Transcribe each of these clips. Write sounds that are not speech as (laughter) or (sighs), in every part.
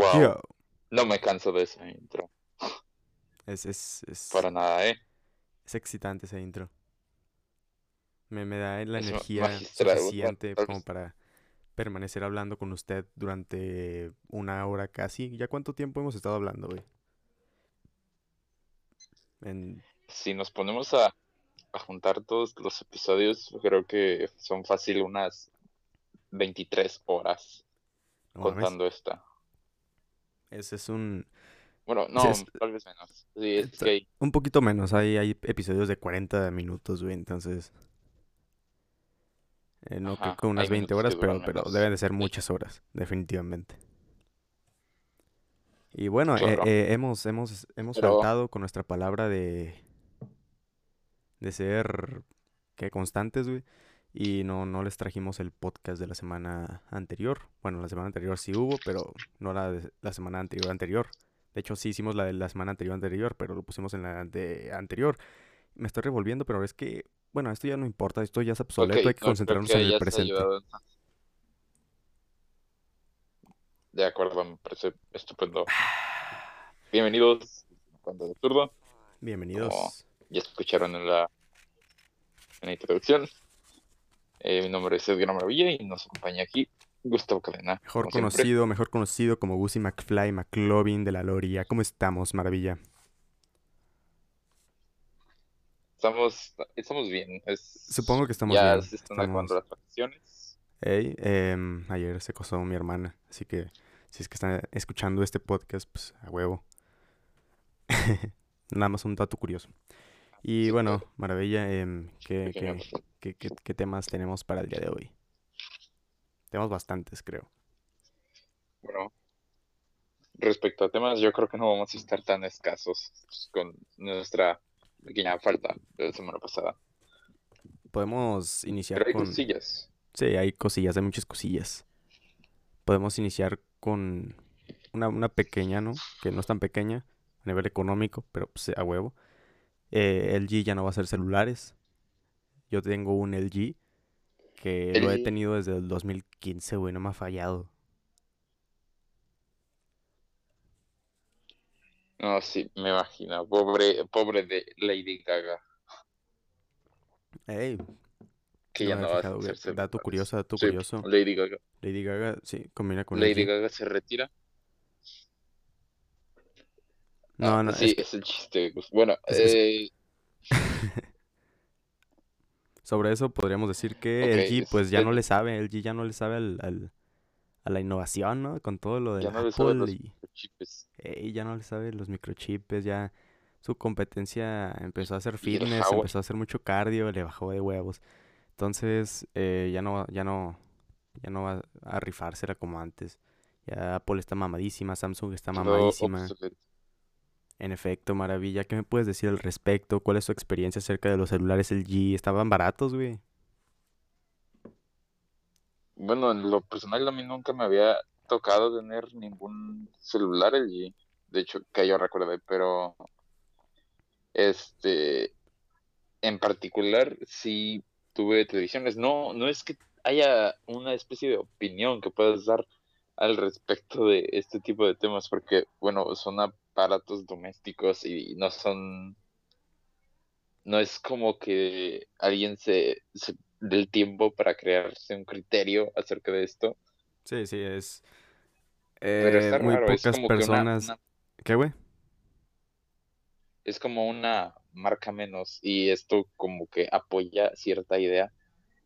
Wow. Yo. No me canso de esa intro. Es, es, es, Para nada, ¿eh? es excitante ese intro. Me, me da la Es energía suficiente como para permanecer hablando con usted durante una hora casi. ¿Ya cuánto tiempo hemos estado hablando, güey? En... Si nos ponemos a, a juntar todos los episodios, creo que son fácil unas 23 horas no contando esta. Ese es un... Bueno, no, es- tal vez menos. Sí, es que Un poquito menos, hay, hay episodios de 40 minutos, güey, entonces... eh, no creo Ajá, que unas hay 20 minutos horas, que pero, pero deben de ser muchas horas, definitivamente. Y bueno, eh, eh, hemos, hemos, hemos Pero- faltado con nuestra palabra de, de ser, ¿qué? Constantes, güey. Y no, no les trajimos el podcast de la semana anterior. Bueno, la semana anterior sí hubo, pero no la de la semana anterior anterior. De hecho, sí hicimos la de la semana anterior anterior, pero lo pusimos en la de anterior. Me estoy revolviendo, pero es que, bueno, esto ya no importa, esto ya es obsoleto, hay que no, concentrarnos en el presente. De acuerdo, me parece estupendo. (sighs) Bienvenidos cuando de zurdo. Bienvenidos. Ya escucharon en la, en la introducción. Eh, mi nombre es Edgar Maravilla y nos acompaña aquí Gustavo Cadena. Mejor siempre. conocido, mejor conocido como Gussie McFly McLovin de la Loria. ¿Cómo estamos, maravilla? Estamos, estamos bien. Es, Supongo que estamos ya bien, se están estamos- acabando las vacaciones. Ey, em, ayer se casó mi hermana, así que si es que están escuchando este podcast, pues a huevo. (laughs) Nada más un dato curioso. Y bueno, maravilla, ¿qué, Pequeño qué, qué- qué- qué temas tenemos para el día de hoy? Tenemos bastantes, creo. Bueno, respecto a temas, yo creo que no vamos a estar tan escasos con nuestra pequeña falta de la semana pasada. Podemos iniciar Pero hay con... cosillas. Sí, hay cosillas, hay muchas cosillas. Podemos iniciar con una, una pequeña, ¿no? Que no es tan pequeña a nivel económico, pero pues, a huevo. Eh, LG ya no va a hacer celulares. Yo tengo un LG que lo he tenido desde el 2015, güey, no me ha fallado. No, sí, me imagino. Pobre, pobre de Lady Gaga, Ey, que no ya no va a fijado, hacerse Dato curioso, dato Sí, curioso. Lady Gaga. Lady Gaga, sí, combina con Lady LG. Gaga se retira. No, Ah, no, sí, es el chiste. pues, Bueno, Es- eh, (laughs) sobre eso podríamos decir que Ok, LG pues ya no le sabe, LG ya no le sabe al, al- a la innovación, ¿no? Con todo lo del ya no le sabe Apple los y ey, ya no le sabe los microchips, ya su competencia empezó a hacer el fitness, empezó a hacer mucho cardio, le bajó de huevos. Entonces, eh, ya no, ya no, ya no va a rifársela como antes. Ya Apple está mamadísima, Samsung está mamadísima. obsoleto. En efecto, maravilla. ¿Qué me puedes decir al respecto? ¿Cuál es tu experiencia acerca de los celulares LG? ¿Estaban baratos, güey? Bueno, en lo personal a mí nunca me había tocado tener ningún celular LG. De hecho, que yo recuerde, pero este en particular sí tuve televisiones. No, no es que haya una especie de opinión que puedas dar al respecto de este tipo de temas, porque bueno, son aparatos domésticos y no son no es como que alguien se, se dé el tiempo para crearse un criterio acerca de esto. Sí, sí, es... Pero eh, está muy raro, es pocas como que una- personas... una- ¿Qué, güey? es como una marca menos y esto como que apoya cierta idea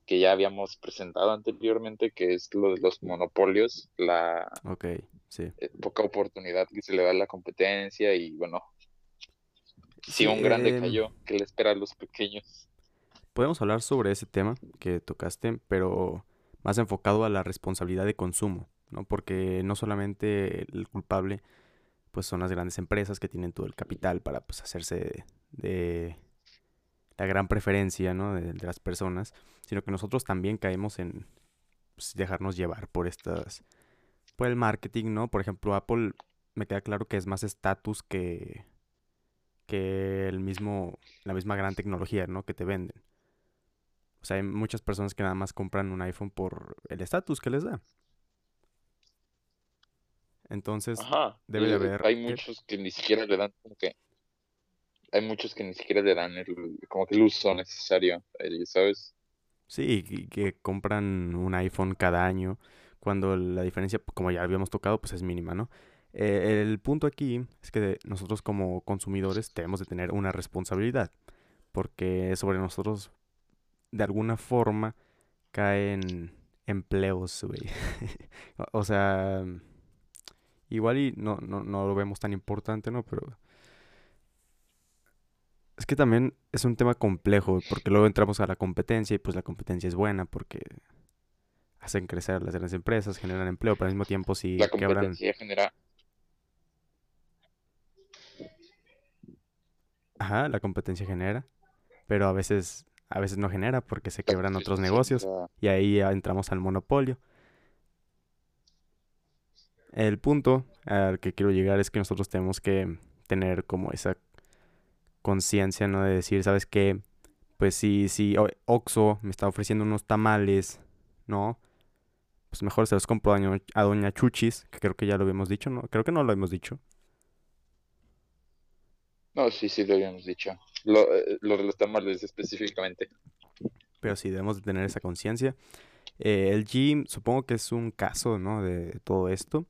que ya habíamos presentado anteriormente, que es lo de los monopolios, la Ok, sí. eh, poca oportunidad que se le da a la competencia y bueno, si Sí, un grande em, cayó, ¿qué le espera a los pequeños? Podemos hablar sobre ese tema que tocaste, pero más enfocado a la responsabilidad de consumo, ¿no? Porque no solamente el culpable, pues son las grandes empresas que tienen todo el capital para pues hacerse de, de la gran preferencia, ¿no? De, de las personas, sino que nosotros también caemos en pues, dejarnos llevar por estas, por el marketing, ¿no? Por ejemplo, Apple me queda claro que es más estatus que que el mismo la misma gran tecnología, ¿no? Que te venden. O sea, hay muchas personas que nada más compran un iPhone por el estatus que les da. Entonces, Ajá. debe de haber... Hay muchos que ni siquiera le dan como que. Hay muchos que ni siquiera le dan el, como que el uso necesario ellos, ¿sabes? Sí, que compran un iPhone cada año, cuando la diferencia, como ya habíamos tocado, pues es mínima, ¿no? Eh, el punto aquí es que nosotros como consumidores debemos de tener una responsabilidad, porque sobre nosotros de alguna forma caen empleos, güey. (laughs) O sea, igual y no, no, no lo vemos tan importante, ¿no? Pero es que también es un tema complejo, porque luego entramos a la competencia y pues la competencia es buena porque hacen crecer las grandes empresas, generan empleo, pero al mismo tiempo La si quebran, competencia genera. ajá, la competencia genera, pero a veces, a veces no genera porque se La quebran otros negocios y ahí ya entramos al monopolio. El punto al que quiero llegar es que nosotros tenemos que tener como esa conciencia, ¿no? De decir, ¿sabes qué? Pues si, si O- Oxxo me está ofreciendo unos tamales, ¿no? Pues mejor se los compro a doña, a doña Chuchis, que creo que ya lo habíamos dicho, ¿no? Creo que no lo hemos dicho. No, sí, sí, lo habíamos dicho. Lo, eh, lo de los tamales específicamente. Pero sí debemos de tener esa conciencia. Eh, el G supongo que es un caso, ¿no? De todo esto.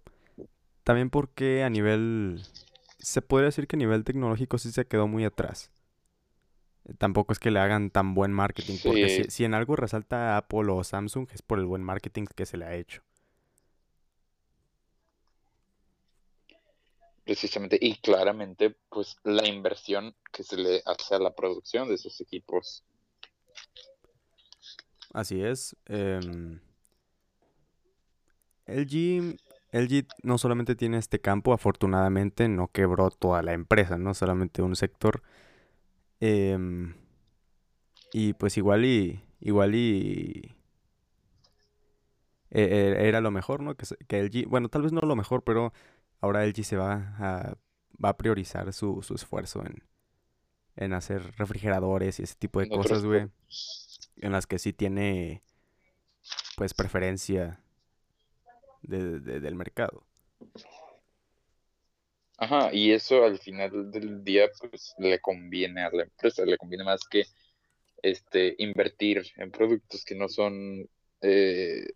También porque a nivel... Se podría decir que a nivel tecnológico sí se quedó muy atrás. Eh, Tampoco es que le hagan tan buen marketing, porque si, si en algo resalta Apple o Samsung es por el buen marketing que se le ha hecho. precisamente. Y claramente, pues la inversión que se le hace a la producción de esos equipos. Así es. em, LG, LG no solamente tiene este campo, afortunadamente no quebró toda la empresa, ¿no? Solamente un sector. em, y pues igual y, igual y e- e- era lo mejor, ¿no? Que, que LG, bueno, tal vez no lo mejor, pero ahora LG se va a, va a priorizar su, su esfuerzo en, en hacer refrigeradores y ese tipo de cosas, güey, en las que sí tiene, pues, preferencia de- de- del mercado. Ajá, y eso al final del día, pues le conviene a la empresa, le conviene más que este invertir en productos que no son, eh,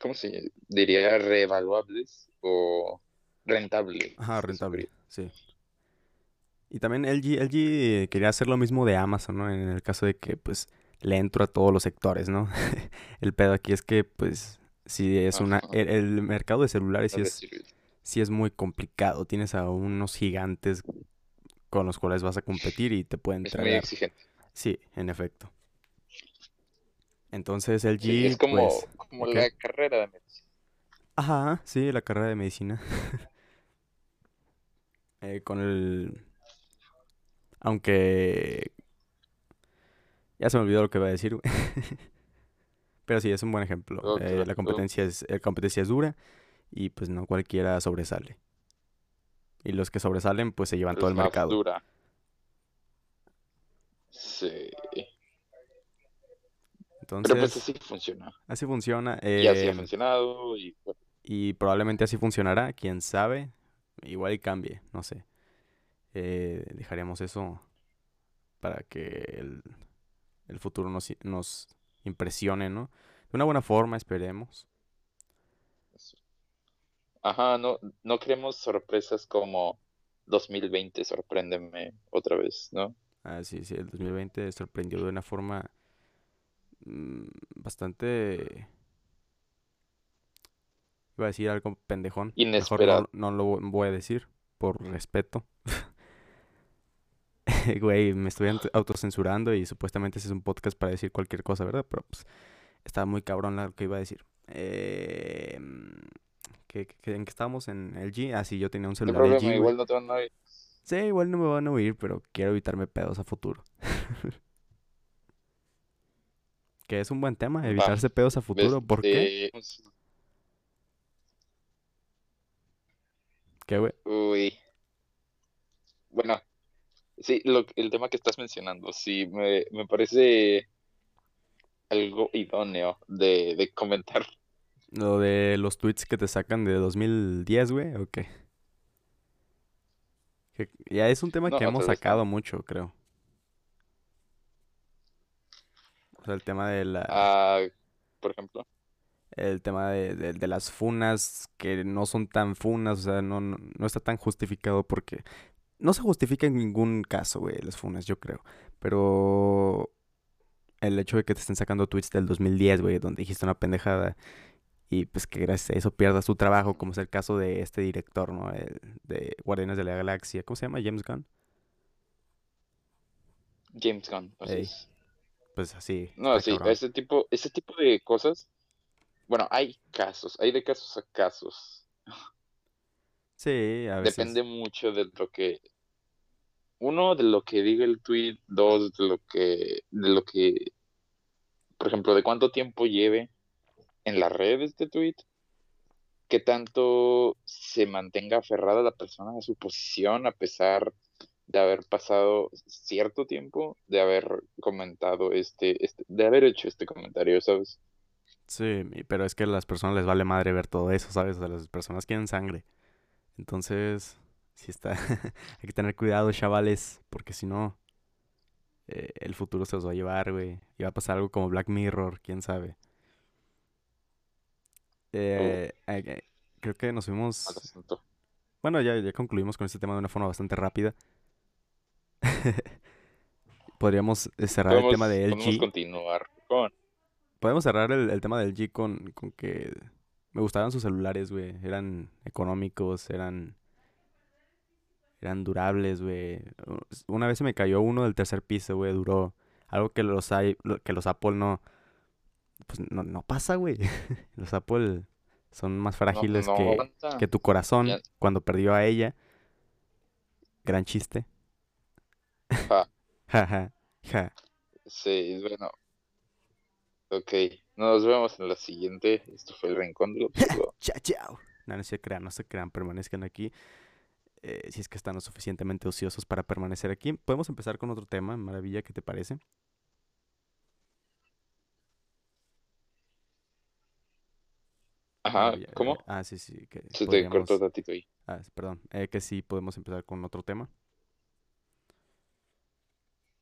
¿cómo se diría? Reevaluables o rentables, Ajá, rentable, sí. Y también LG, LG quería hacer lo mismo de Amazon, ¿no? En el caso de que, pues, le entro a todos los sectores, ¿no? (laughs) El pedo aquí es que, pues, si es una... El, el mercado de celulares sí es, sí es muy complicado. Tienes a unos gigantes con los cuales vas a competir y te pueden Es muy exigente. Sí, en efecto. Entonces Sí, es como, pues, como la carrera de medicina. Ajá, sí, la carrera de medicina. (laughs) Eh, con el... Aunque... Ya se me olvidó lo que iba a decir, güey. (laughs) Pero sí, es un buen ejemplo. Eh, la competencia es, la competencia es dura y pues no cualquiera sobresale. Y los que sobresalen pues se llevan todo el más mercado. dura. Sí. Pero pues Entonces, así funciona. así funciona. Y así ha eh, funcionado y bueno, y probablemente así funcionará, quién sabe. Igual y cambie, no sé. Eh, dejaremos eso para que el, el futuro nos, nos impresione, ¿no? De una buena forma, esperemos. Ajá, no, no queremos sorpresas como 2020, sorpréndeme otra vez, ¿no? Ah, sí, sí, el 2020 sorprendió de una forma mm, bastante... Iba a decir algo pendejón. Mejor no, Inesperado. no lo voy a decir, por respeto. (laughs) (laughs) Güey, me estoy autocensurando y supuestamente ese es un podcast para decir cualquier cosa, ¿verdad? Pero pues estaba muy cabrón lo que iba a decir. Eh, ¿qué- qué- ¿en qué estábamos? ¿En LG? Ah, sí, yo tenía un celular LG, igual no te van a oír. Sí, igual no me van a oír, pero quiero evitarme pedos a futuro. (laughs) Que es un buen tema, Va, evitarse pedos a futuro. ¿Por qué? ¿Qué, güey? uy, bueno, sí, lo, el tema que estás mencionando, sí, me, me parece algo idóneo de, de comentar Lo de los tweets que te sacan de 2010, güey, ¿o qué? Que ya es un tema No, que hemos sacado mucho, creo. O sea, el tema de la, Ah, por ejemplo. el tema de, de- de las funas que no son tan funas, o sea, no, no, no está tan justificado porque no se justifica en ningún caso, güey, las funas, yo creo. Pero el hecho de que te estén sacando tweets del 2010, güey, donde dijiste una pendejada y pues que gracias a eso pierdas tu trabajo, como es el caso de este director, ¿no? El de Guardianes de la Galaxia, ¿cómo se llama? James Gunn. James Gunn, así es. pues así, No, sí, cabrón. ese tipo, ese tipo de cosas, bueno, hay casos, hay de casos a casos. Sí, a Depende veces. mucho de lo que, uno, de lo que diga el tweet, dos, de lo que, de lo que, por ejemplo, de cuánto tiempo lleve en la red este tweet, qué tanto se mantenga aferrada la persona a su posición a pesar de haber pasado cierto tiempo, de haber comentado este, este, de haber hecho este comentario, ¿sabes? Sí, pero es que a las personas les vale madre ver todo eso, ¿sabes? O sea, las personas quieren sangre. Entonces, sí está. (laughs) Hay que tener cuidado, chavales, porque si no, eh, el futuro se los va a llevar, güey. Y va a pasar algo como Black Mirror, quién sabe. Eh, eh, creo que nos fuimos. Bueno, ya, ya concluimos con este tema de una forma bastante rápida. (laughs) Podríamos cerrar el tema Podemos, de podemos LG. continuar con, Podemos cerrar el, el tema del G con, con que me gustaban sus celulares, güey. Eran económicos, eran, eran durables, güey. Una vez se me cayó uno del tercer piso, güey. Duró algo que los, lo- que los Apple no, pues no, no pasa, güey. (laughs) Los Apple son más frágiles no que, tu corazón Ya, cuando perdió a ella. Gran chiste. ja, (laughs) Ja, ja, ja. sí, bueno, ok. Nos vemos en la siguiente. Esto fue el Rincón Absurdo. (laughs) Chao, chao. No, no se crean, no se crean, permanezcan aquí. Eh, si es que están lo suficientemente ociosos para permanecer aquí. Podemos empezar con otro tema, maravilla, ¿qué te parece? Ajá, Maravilla. eh, ¿cómo? ah, sí, sí, que Se te cortó tantito ahí. Ah, perdón, eh, que sí podemos empezar con otro tema.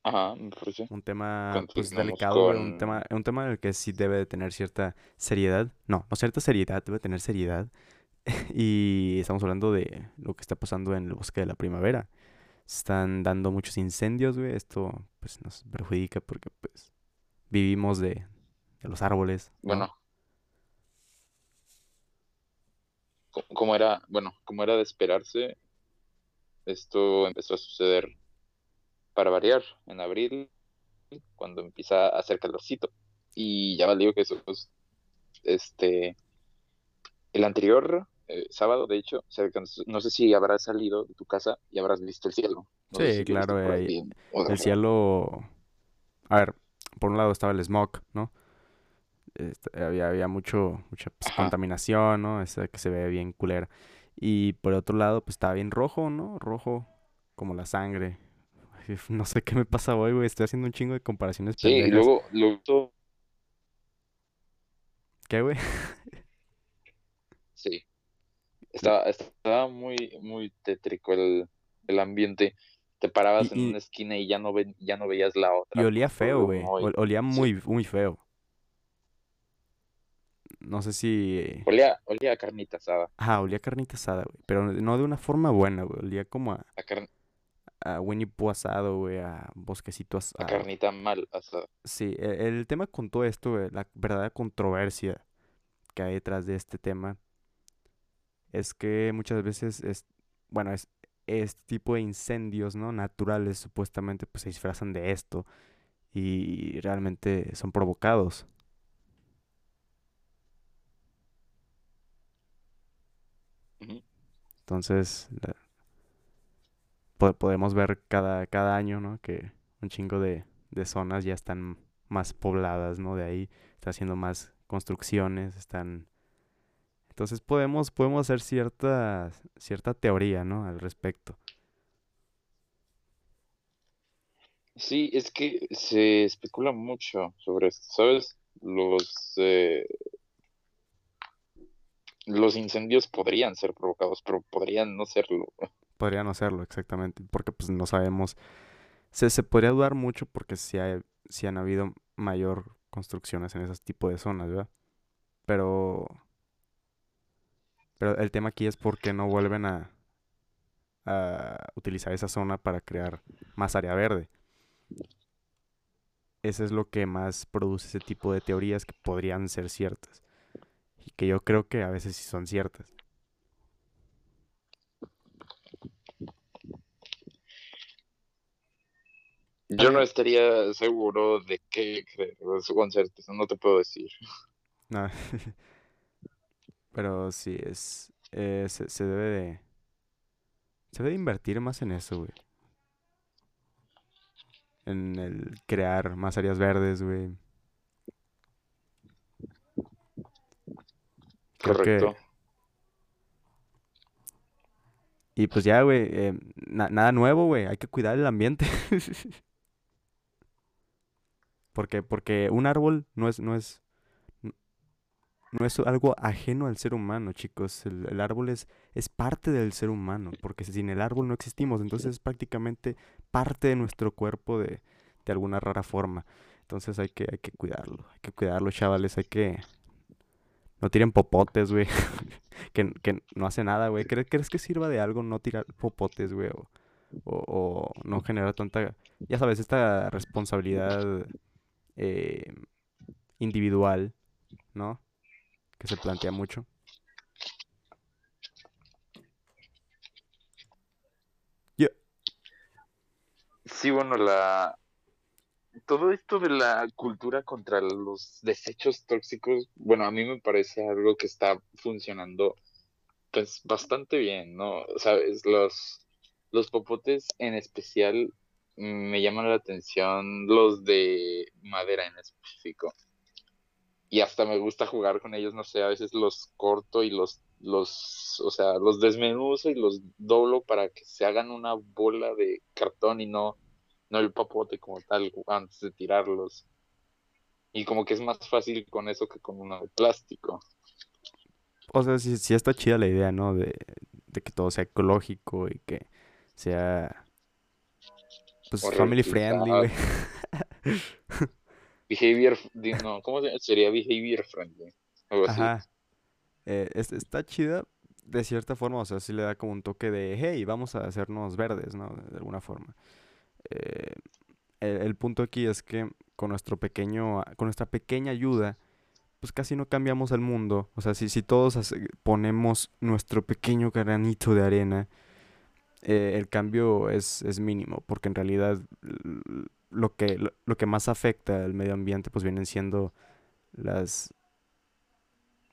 Ajá, me parece. Un tema, pues, delicado, güey, un con... tema, un tema en el que sí debe de tener cierta seriedad. No, no cierta seriedad, debe tener seriedad. (laughs) Y estamos hablando de lo que está pasando en el bosque de la primavera. Se están dando muchos incendios, güey. Esto, pues, nos perjudica porque, pues, vivimos de, los árboles, ¿no? Bueno, co- como era, bueno, como era de esperarse, esto empezó a suceder para variar en abril, cuando empieza a hacer calorcito. Y ya valió que eso, pues, este, el anterior eh, sábado, de hecho, se alcanzó- no sé si habrás salido de tu casa y habrás visto el cielo. No Sí, si claro, eh, el cielo... A ver, por un lado estaba el smog, ¿no? Este, había, había mucho, mucha pues, contaminación, ¿no? Esa que se ve bien culera. Y por otro lado, pues estaba bien rojo, ¿no? Rojo como la sangre. (laughs) No sé qué me pasa hoy, güey. Estoy haciendo un chingo de comparaciones sí, y luego, luego, ¿Qué, güey? (laughs) estaba, estaba muy, muy tétrico el, el ambiente. Te Y, parabas en y, una esquina y ya no, ve- ya no veías la y otra olía por feo, güey. muy, Olía sí, muy, muy feo. No sé si... olía, olía a carnita asada, Ajá, olía a carnita asada, güey. Pero no de una forma buena, güey. Olía como a, a, car- a Winnie Pooh asado, güey. A bosquecito a asado. carnita mal asada. Sí, e- el, tema con todo esto, güey, la verdadera controversia que hay detrás de este tema es que muchas veces es, bueno, es este tipo de incendios, ¿no? Naturales, supuestamente, pues se disfrazan de esto y realmente son provocados. Entonces, la- po- podemos ver cada, cada año, ¿no? Que un chingo de, de zonas ya están más pobladas, ¿no? De ahí está haciendo más construcciones, están... Entonces podemos, podemos hacer cierta, cierta teoría, ¿no? Al respecto. Sí, es que se especula mucho sobre esto, ¿sabes? Los, eh, los incendios podrían ser provocados, pero podrían no serlo. Podrían no serlo, exactamente, porque pues no sabemos. Se, se podría dudar mucho porque si, hay, si han habido mayor construcciones en ese tipo de zonas, ¿verdad? Pero... Pero el tema aquí es por qué no vuelven a, a utilizar esa zona para crear más área verde. Eso es lo que más produce ese tipo de teorías que podrían ser ciertas. Y que yo creo que a veces sí son ciertas. Yo no estaría seguro de qué creer, con certeza, no te puedo decir. No. (laughs) (laughs) Pero sí, es, eh, se, se debe de... Se debe invertir más en eso, güey. En el crear más áreas verdes, güey. Correcto. Y pues ya, güey, eh, nada nuevo, güey. Hay que cuidar el ambiente. (laughs) porque, porque un árbol no es, no es, no es algo ajeno al ser humano, chicos. El, árbol es, es parte del ser humano, porque sin el árbol no existimos. Entonces es prácticamente parte de nuestro cuerpo de, de alguna rara forma. Entonces hay que, hay que cuidarlo, hay que cuidarlo, chavales. Hay que... No tiren popotes, güey. (laughs) que, que, no hace nada, güey. ¿Crees, ¿Crees que sirva de algo no tirar popotes, güey? O, o, no generar tanta... Ya sabes, esta responsabilidad eh, individual, ¿no? Que se plantea mucho. Sí, bueno, la todo esto de la cultura contra los desechos tóxicos, bueno, a mí me parece algo que está funcionando pues bastante bien, ¿no? Sabes, los los popotes en especial me llaman la atención los de madera en específico y hasta me gusta jugar con ellos, no sé, a veces los corto y los, los, o sea, los desmenuzo y los doblo para que se hagan una bola de cartón y no, no el papote como tal antes de tirarlos. Y como que es más fácil con eso que con uno de plástico. O sea, sí, sí está chida la idea, ¿no? De, de que todo sea ecológico y que sea, pues, family friendly, güey. (laughs) Behavior, no, ¿cómo sería behavior friendly? Ajá. Eh, está chida de cierta forma, o sea, sí le da como un toque de, hey, vamos a hacernos verdes, ¿no? De, alguna forma. Eh, el, punto aquí es que con nuestro pequeño, con nuestra pequeña ayuda, pues casi no cambiamos el mundo. O sea, si, si todos ponemos nuestro pequeño granito de arena, eh, el cambio es, es mínimo, porque en realidad lo que, lo, que más afecta al medio ambiente pues vienen siendo las,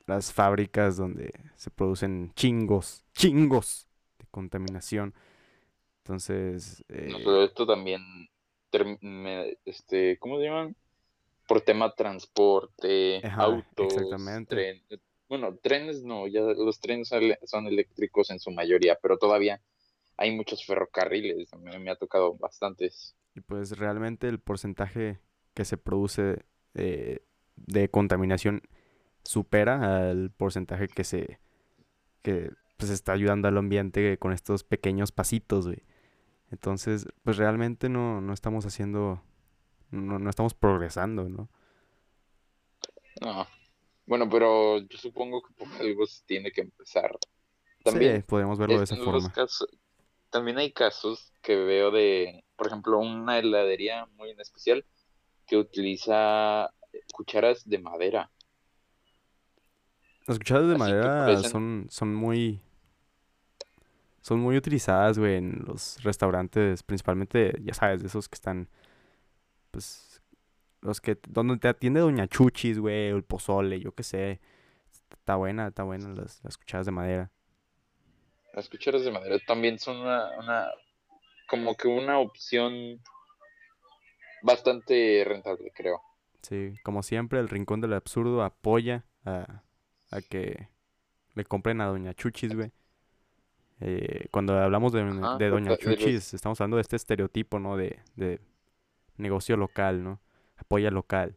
las fábricas donde se producen chingos, chingos de contaminación. Entonces... Eh... pero esto también, este, ¿cómo se llaman? Por tema transporte, autos, exactamente. bueno, trenes no, ya los trenes son eléctricos en su mayoría, pero todavía hay muchos ferrocarriles, me, me ha tocado bastantes. Y pues realmente el porcentaje que se produce eh, de contaminación supera al porcentaje que se que pues está ayudando al ambiente con estos pequeños pasitos, güey. Entonces, pues realmente no, no estamos haciendo, no, no estamos progresando, ¿no? No. Bueno, pero yo supongo que por algo se tiene que empezar. También sí, podemos verlo de esa forma. También hay casos que veo de por ejemplo, una heladería muy en especial que utiliza cucharas de madera. Las cucharas de madera son, son muy son muy utilizadas, güey, en los restaurantes, principalmente, ya sabes, de esos que están, pues, los que, donde te atiende Doña Chuchis, güey, o el pozole, yo qué sé. Está buena, está buena las, las cucharas de madera. Las cucharas de madera también son una como que una opción bastante rentable, creo. Sí, como siempre, el Rincón del Absurdo apoya a, a que le compren a Doña Chuchis, güey. Eh, cuando hablamos de, de Doña Chuchis, estamos hablando de este estereotipo, ¿no? De, de negocio local, ¿no? Apoya local.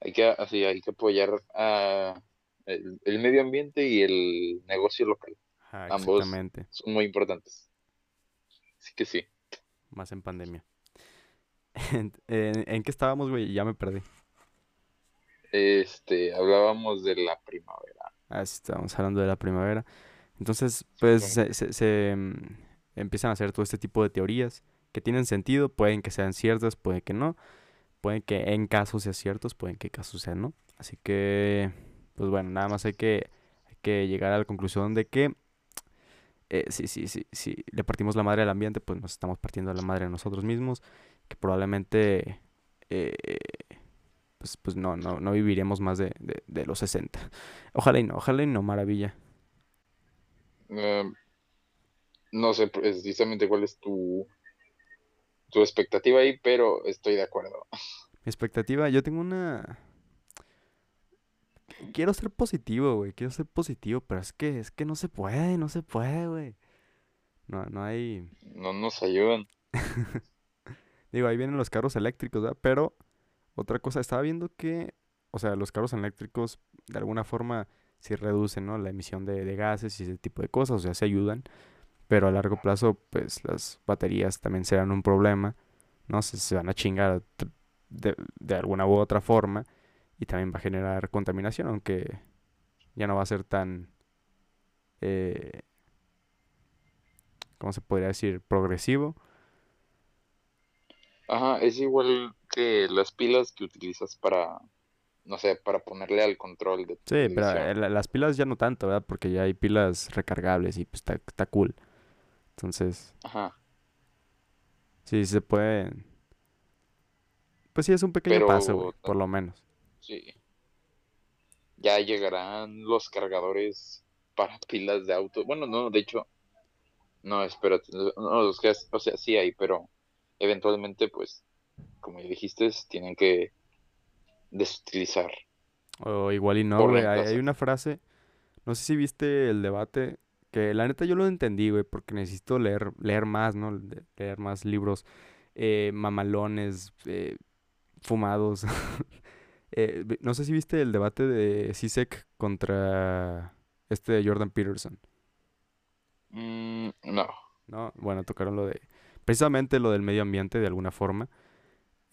Hay que, así, hay que apoyar a el, el medio ambiente y el negocio local. Ajá, Ambos son muy importantes. Así que sí. Más en pandemia. (laughs) ¿En, en- en qué estábamos, güey? Ya me perdí. Este, hablábamos de la primavera. Ah, sí, estábamos hablando de la primavera. Entonces, pues se- se, mm, empiezan a hacer todo este tipo de teorías que tienen sentido, pueden que sean ciertas, pueden que no, pueden que en casos sean ciertos, pueden que en casos sean no. Así que, pues bueno, nada más hay que, hay que llegar a la conclusión de que eh, sí, sí, sí, sí, le partimos la madre al ambiente, pues nos estamos partiendo la madre a nosotros mismos, que probablemente, eh, pues, pues no, no, no viviremos más de, de, de los 60. Ojalá y no, ojalá y no, maravilla. Eh, no sé precisamente cuál es tu, tu expectativa ahí, pero estoy de acuerdo. Mi expectativa, yo tengo una... Quiero ser positivo, güey, quiero ser positivo, pero es que, es que no se puede, no se puede, güey. No, no hay... No nos ayudan. (laughs) Digo, ahí vienen los carros eléctricos, ¿verdad? Pero otra cosa, estaba viendo que, o sea, los carros eléctricos de alguna forma sí reducen, ¿no? La emisión de, de gases y ese tipo de cosas, o sea, se ayudan, pero a largo plazo, pues las baterías también serán un problema, ¿no? Se, se van a chingar de, de alguna u otra forma y también va a generar contaminación, aunque ya no va a ser tan, eh, ¿cómo se podría decir? Progresivo. Ajá, es igual que las pilas que utilizas para, no sé, para ponerle al control de tu Sí, pero televisión. las pilas ya no tanto, ¿verdad? Porque ya hay pilas recargables y pues está, está cool. Entonces, Ajá, sí, se puede. Pues sí, es un pequeño paso, por lo menos. Sí, ya llegarán los cargadores para (laughs) pilas de auto. Bueno, no, de hecho, no, espérate, no, los que, o sea, sí hay, pero eventualmente, pues, como ya dijiste, tienen que desutilizar O igual y no, güey. Hay, una frase, no sé si viste el debate, que la neta yo lo entendí, güey, porque necesito leer, leer más, ¿no? Le- Leer más libros eh, mamalones, eh, fumados. (laughs) Eh, no sé si viste el debate de Zizek contra este de Jordan Peterson. Mm, no, ¿no? Bueno, tocaron lo de, precisamente lo del medio ambiente de alguna forma.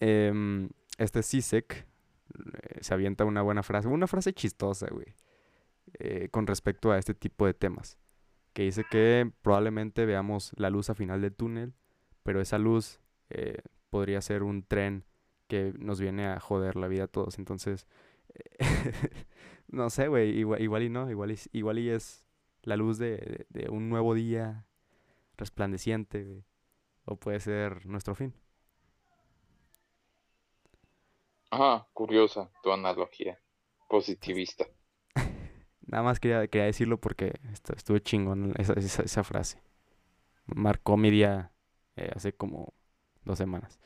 Em, este Sisek eh, se avienta una buena frase, una frase chistosa, güey, eh, con respecto a este tipo de temas, que dice que probablemente veamos la luz al final del túnel, pero esa luz podría ser un tren que nos viene a joder la vida a todos. Entonces, (laughs) no sé, güey, igual, igual y no, igual y, igual y es la luz de, de de un nuevo día resplandeciente, güey. O puede ser nuestro fin. ajá, curiosa tu analogía positivista. (laughs) nada más quería, quería decirlo porque estu- estuve chingón esa, esa, esa frase. Marcó mi día eh, hace como dos semanas.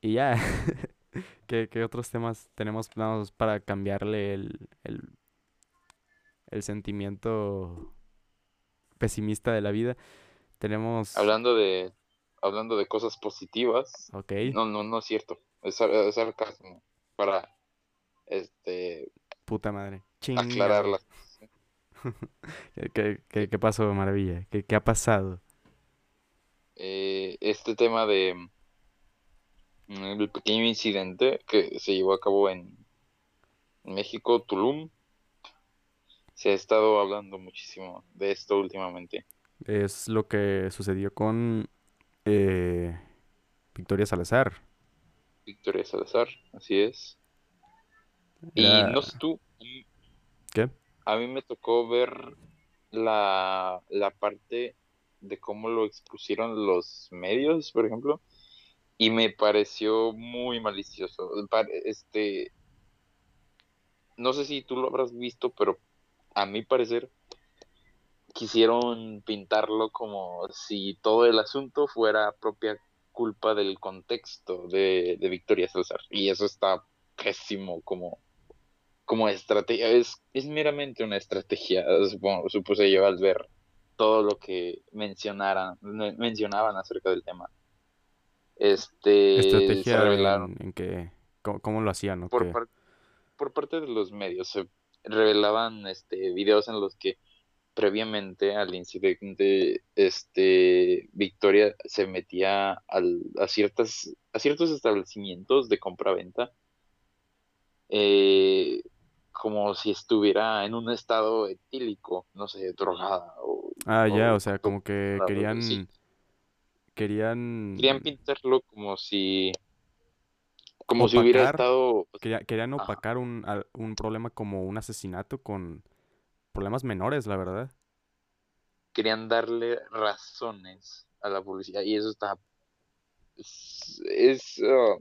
Y ya, (laughs) ¿qué, qué otros temas tenemos planos para cambiarle el, el, el sentimiento pesimista de la vida? Tenemos, Hablando de, hablando de cosas positivas, ok, no, no, no es cierto, es, es sarcasmo para, este, puta madre, aclarar chingado. las (laughs) ¿Qué, qué, qué- pasó, maravilla? ¿Qué, qué ha pasado? eh, este tema de el pequeño incidente que se llevó a cabo en México, Tulum, se ha estado hablando muchísimo de esto últimamente. Es lo que sucedió con eh, Victoria Salazar. Victoria Salazar, así es. Y no sé tú, ¿Qué? a mí me tocó ver la, la parte de cómo lo expusieron los medios, por ejemplo, y me pareció muy malicioso. Este, no sé si tú lo habrás visto, pero a mi parecer quisieron pintarlo como si todo el asunto fuera propia culpa del contexto de, de Victoria Salazar. Y eso está pésimo como, como estrategia. Es, es meramente una estrategia, supongo, supuse yo al ver todo lo que mencionaran, men- mencionaban acerca del tema. Este, se Estrategia revelaron en, en que... ¿Cómo, cómo lo hacían o por, qué? par- por parte de los medios. se- revelaban este videos en los que previamente al incidente este Victoria se metía al, a ciertas a ciertos establecimientos de compra-venta eh, como si estuviera en un estado etílico, no sé, drogada o... Ah, ya, o sea, como que querían... Querían... Querían pintarlo como si... Como si hubiera estado... querían opacar un, un problema como un asesinato con problemas menores, la verdad. Querían darle razones a la policía y eso está... Es... Uh,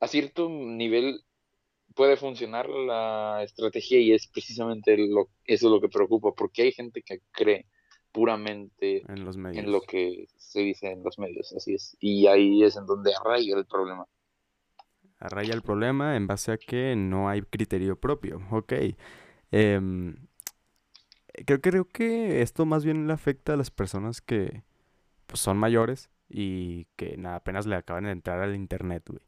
a cierto nivel puede funcionar la estrategia y es precisamente lo, eso lo que preocupa, porque hay gente que cree puramente en, los medios. en lo que se dice en los medios, así es. Y ahí es en donde arraiga el problema. Arraiga el problema en base a que no hay criterio propio. Ok. Em, creo, creo que esto más bien le afecta a las personas que pues, son mayores y que nada, apenas le acaban de entrar al internet, güey.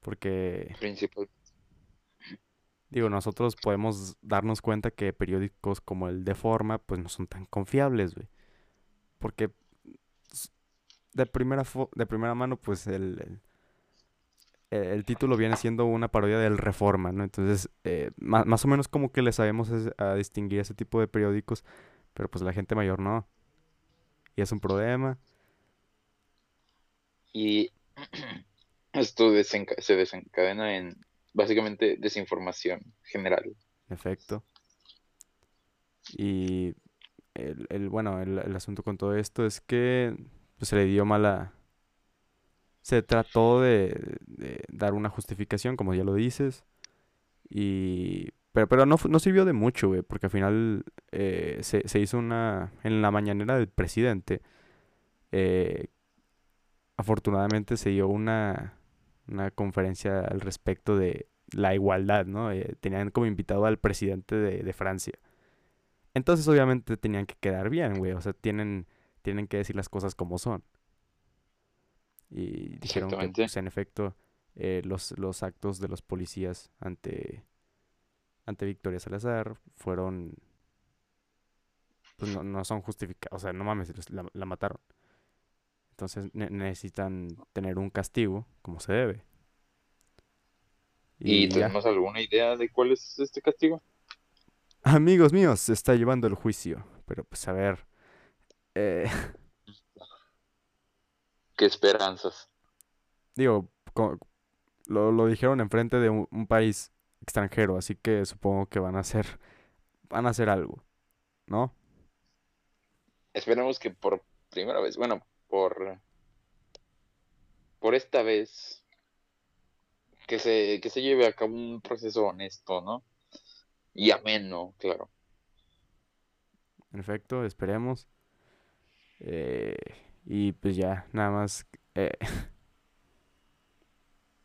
Porque... Principal. Digo, nosotros podemos darnos cuenta que periódicos como el de Forma, pues no son tan confiables, güey. Porque de primera, de primera mano, pues el, el, título viene siendo una parodia del Reforma, ¿no? Entonces, eh, más, o menos como que le sabemos a distinguir ese tipo de periódicos, pero pues la gente mayor no. Y es un problema. Y (clears throat) esto se desencadena en básicamente desinformación general. Efecto. Y el, bueno, el, asunto con todo esto es que pues, se le dio mala... Se trató de, dar una justificación, como ya lo dices. Y... Pero, pero no, no sirvió de mucho, güey, porque al final eh, se, se, hizo una... En la mañanera del presidente, eh, afortunadamente se dio una una conferencia al respecto de la igualdad, ¿no? Eh, tenían como invitado al presidente de, Francia. Entonces obviamente tenían que quedar bien, güey. O sea, tienen, tienen que decir las cosas como son. Y dijeron que, pues, en efecto, eh, los, los actos de los policías ante, ante Victoria Salazar fueron... Pues no, no son justificados. O sea, no mames, la mataron. Entonces necesitan tener un castigo como se debe. ¿Y, tenemos alguna idea de cuál es este castigo? Amigos míos, se está llevando el juicio. Pero pues a ver. Eh... (laughs) ¿Qué esperanzas? Digo, lo, lo, dijeron enfrente de un, un, país extranjero, así que supongo que van a hacer. Van a hacer algo. ¿No? Esperemos que por primera vez. Bueno, por, por esta vez que se, que se lleve a cabo un proceso honesto, ¿no? Y ameno, claro. Perfecto, esperemos. Eh, y pues ya, nada más. Eh, (laughs)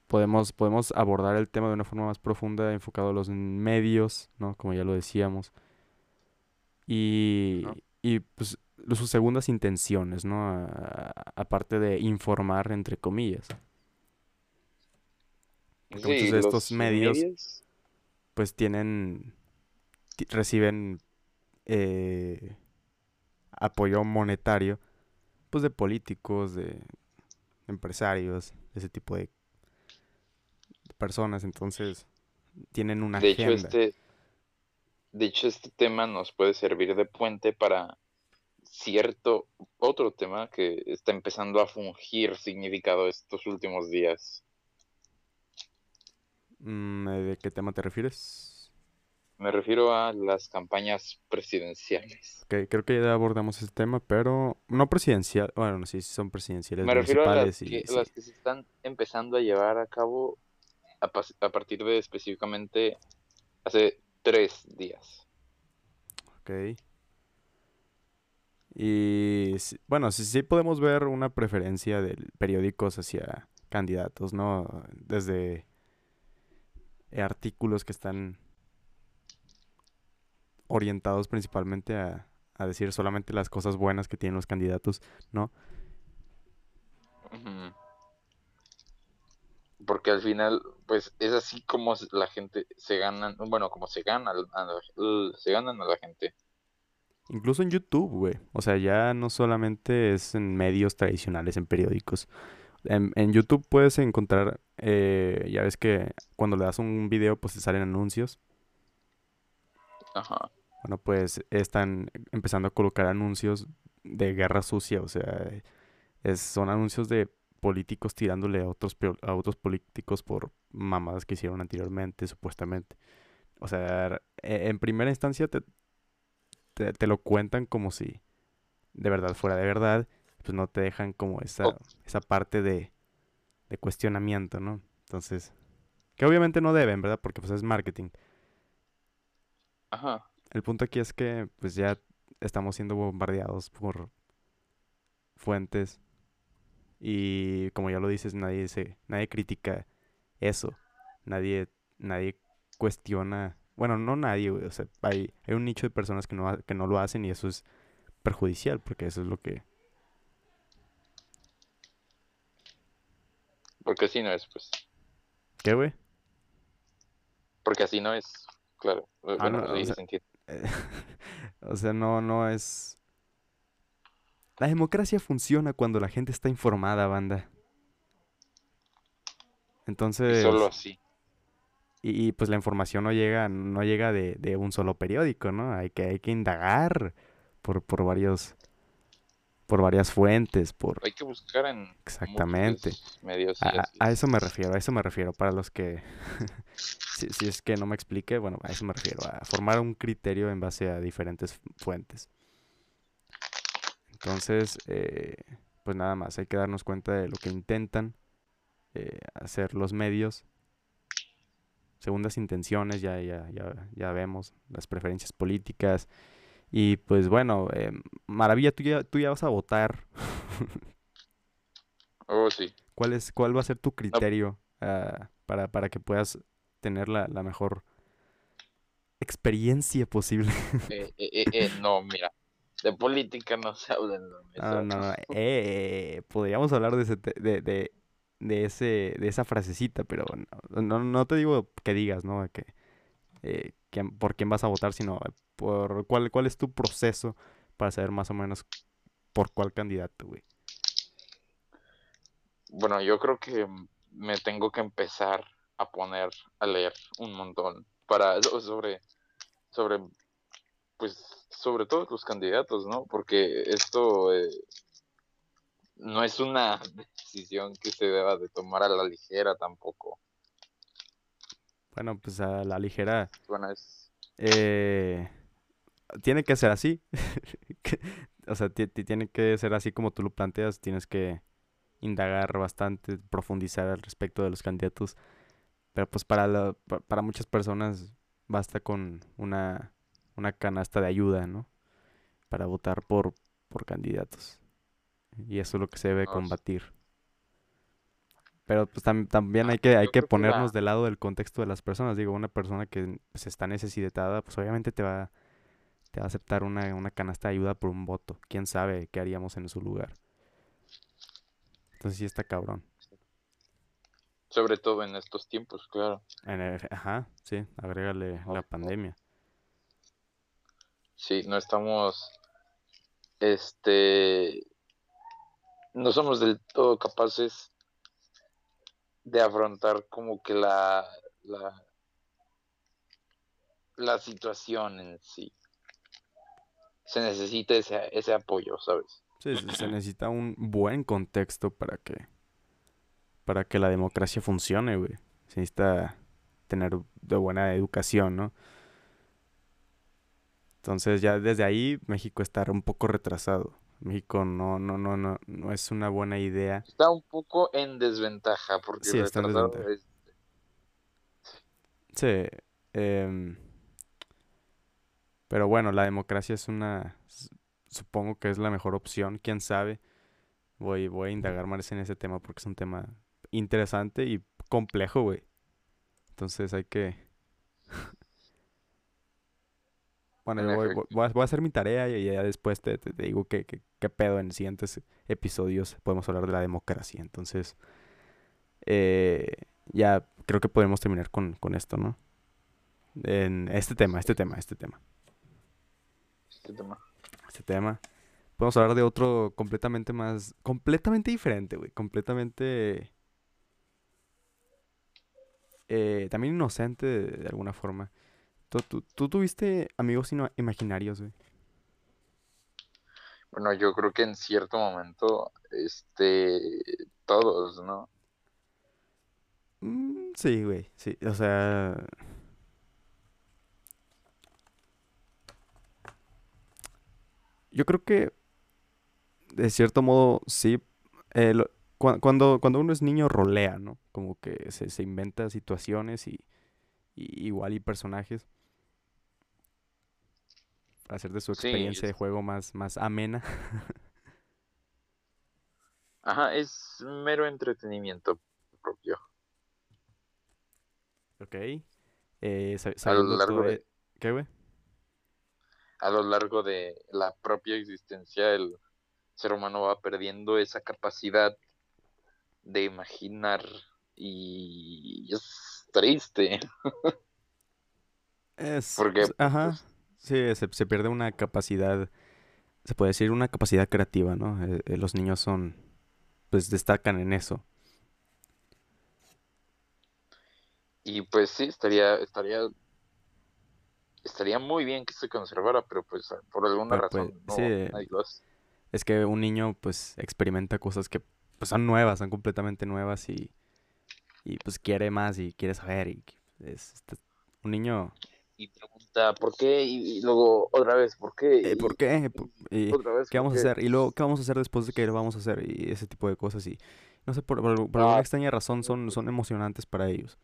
podemos, podemos abordar el tema de una forma más profunda, enfocado a los medios, ¿no? Como ya lo decíamos. Y, y pues sus segundas intenciones, ¿no? aparte de informar, entre comillas. muchos de estos medios, pues tienen, reciben eh, apoyo monetario, pues de políticos, de empresarios, de ese tipo de personas, entonces tienen una de Hecho este, de hecho, este tema nos puede servir de puente para cierto otro tema que está empezando a fungir significado estos últimos días. Mm, eh, ¿De qué tema te refieres? Me refiero a las campañas presidenciales. creo que ya abordamos ese tema, pero no presidencial. Bueno, sí, son presidenciales. Me refiero a las, que, las que se están empezando a llevar a cabo a, a partir de específicamente hace tres días. Ok. Y bueno, sí, sí podemos ver una preferencia de periódicos hacia candidatos, ¿no? Desde artículos que están orientados principalmente a, decir solamente las cosas buenas que tienen los candidatos, ¿no? porque al final, pues es así como la gente se gana, bueno, como se gana, se ganan a la gente. Incluso en YouTube, güey. O sea, ya no solamente es en medios tradicionales, en periódicos. En, YouTube puedes encontrar, eh, ya ves que cuando le das un video, pues te salen anuncios. Ajá. Bueno, pues están empezando a colocar anuncios de guerra sucia, o sea, es, son anuncios de políticos tirándole a otros, a otros políticos por mamadas que hicieron anteriormente, supuestamente. O sea, e, en primera instancia te, te, lo cuentan como si de verdad fuera de verdad, pues no te dejan como esa, esa parte de, de cuestionamiento, ¿no? Entonces, que obviamente no deben, ¿verdad? Porque pues es marketing. Ajá. El punto aquí es que pues ya estamos siendo bombardeados por fuentes y como ya lo dices, nadie se nadie critica eso. Nadie nadie cuestiona, bueno, no nadie, o sea, hay, hay un nicho de personas que no que no lo hacen y eso es perjudicial porque eso es lo que Porque así no es, pues. ¿Qué, güey? Porque así no es, claro. Ah, bueno, no, (laughs) o sea, no, no es... La democracia funciona cuando la gente está informada, banda. Entonces... solo así. Y, pues la información no llega, no llega de, de, un solo periódico, ¿no? Hay que, hay que indagar por, por varios por varias fuentes, por... Hay que buscar en... Exactamente. Medios a, eso me refiero, a eso me refiero, para los que... (laughs) si, es que no me explique, bueno, a eso me refiero, a formar un criterio en base a diferentes fuentes. Entonces, eh, pues nada más, hay que darnos cuenta de lo que intentan eh, hacer los medios. Segundas intenciones, ya, ya, ya, ya vemos, las preferencias políticas. Y pues bueno, eh, Maravilla, tú ya, tú ya vas a votar. (laughs) oh, sí. ¿Cuál, es, ¿Cuál va a ser tu criterio ah, para, para que puedas tener la, la mejor experiencia posible. (laughs) Eh, eh, no, mira, de política no se habla en la No, no, eh, podríamos hablar de ese, de, de, de, ese, de esa frasecita, pero no, no, te digo que digas, ¿no? Que, por quién vas a votar, sino por cuál, cuál es tu proceso para saber más o menos por cuál candidato, güey. Bueno, yo creo que me tengo que empezar a poner a leer un montón para sobre sobre pues sobre todos los candidatos, ¿no? Porque esto eh, no es una (laughs) decisión que se deba de tomar a la ligera tampoco. Bueno, pues a la ligera. Bueno, es. Eh, tiene que ser así. (laughs) o sea, tiene que ser así como tú lo planteas. Tienes que indagar bastante, profundizar al respecto de los candidatos. Pero pues para, para muchas personas basta con una, una canasta de ayuda, ¿no? Para votar por, por candidatos. Y eso es lo que se debe combatir. Pero pues también hay que, hay que ponernos del lado del contexto de las personas. Digo, una persona que pues, está necesitada, pues obviamente te va, te va a aceptar una, una canasta de ayuda por un voto. ¿Quién sabe qué haríamos en su lugar? Entonces sí está cabrón. Sobre todo en estos tiempos, claro. ajá, sí, agrégale la pandemia. Sí, no estamos, este, no somos del todo capaces de afrontar como que la, la, la situación en sí. Se necesita ese, ese apoyo, ¿sabes? Sí, se necesita un buen contexto para que para que la democracia funcione, güey. Se necesita tener de buena educación, ¿no? Entonces ya desde ahí México está un poco retrasado. México no, no, no, no, no es una buena idea. Está un poco en desventaja porque sí, está en desventaja. Sí. Em, pero bueno, la democracia es una, supongo que es la mejor opción, quién sabe. Voy, voy a indagar más en ese tema porque es un tema interesante y complejo, güey. Entonces hay que... bueno, voy, voy, a, hacer mi tarea y ya después te, digo qué, qué, pedo en siguientes episodios podemos hablar de la democracia. Entonces, eh, ya creo que podemos terminar con, con esto, ¿no? En este tema, este tema, este tema. Este tema. Este tema. Podemos hablar de otro completamente más. Completamente diferente, güey. Completamente. eh, también inocente de, de alguna forma. ¿Tú, tú, tú tuviste amigos imaginarios, güey? Bueno, yo creo que en cierto momento, este, todos, ¿no? Mm, sí, güey. Sí, o sea. Yo creo que de cierto modo sí. eh, lo- cuando, cuando uno es niño rolea, ¿no? Como que se, se inventa situaciones y, y igual y personajes hacer de su Sí, experiencia de juego más, más amena. ajá, es mero entretenimiento propio. Ok. Eh, A lo largo de, e- ¿Qué, güey? a lo largo de la propia existencia, el ser humano va perdiendo esa capacidad de imaginar y es triste, (laughs) Es, porque ajá, pues, sí, se, se pierde una capacidad, se puede decir una capacidad creativa, ¿no? Eh, eh, los niños son, pues destacan en eso. y pues sí, estaría, estaría, estaría muy bien que se conservara, pero pues por alguna Pero pues, razón sí, no, nadie lo hace. es que un niño pues experimenta cosas que pues son nuevas, son completamente nuevas y, y pues quiere más y quiere saber y es, este, un niño, Y pregunta, ¿por qué? Y, y luego otra vez, ¿por qué? eh, ¿por Y, qué? Po- y otra vez, ¿qué ¿por vamos a qué? hacer? Y luego, ¿qué vamos a hacer después de qué lo vamos a hacer? Y ese tipo de cosas y no sé, por, por, por alguna Ah, extraña razón son, son emocionantes para ellos.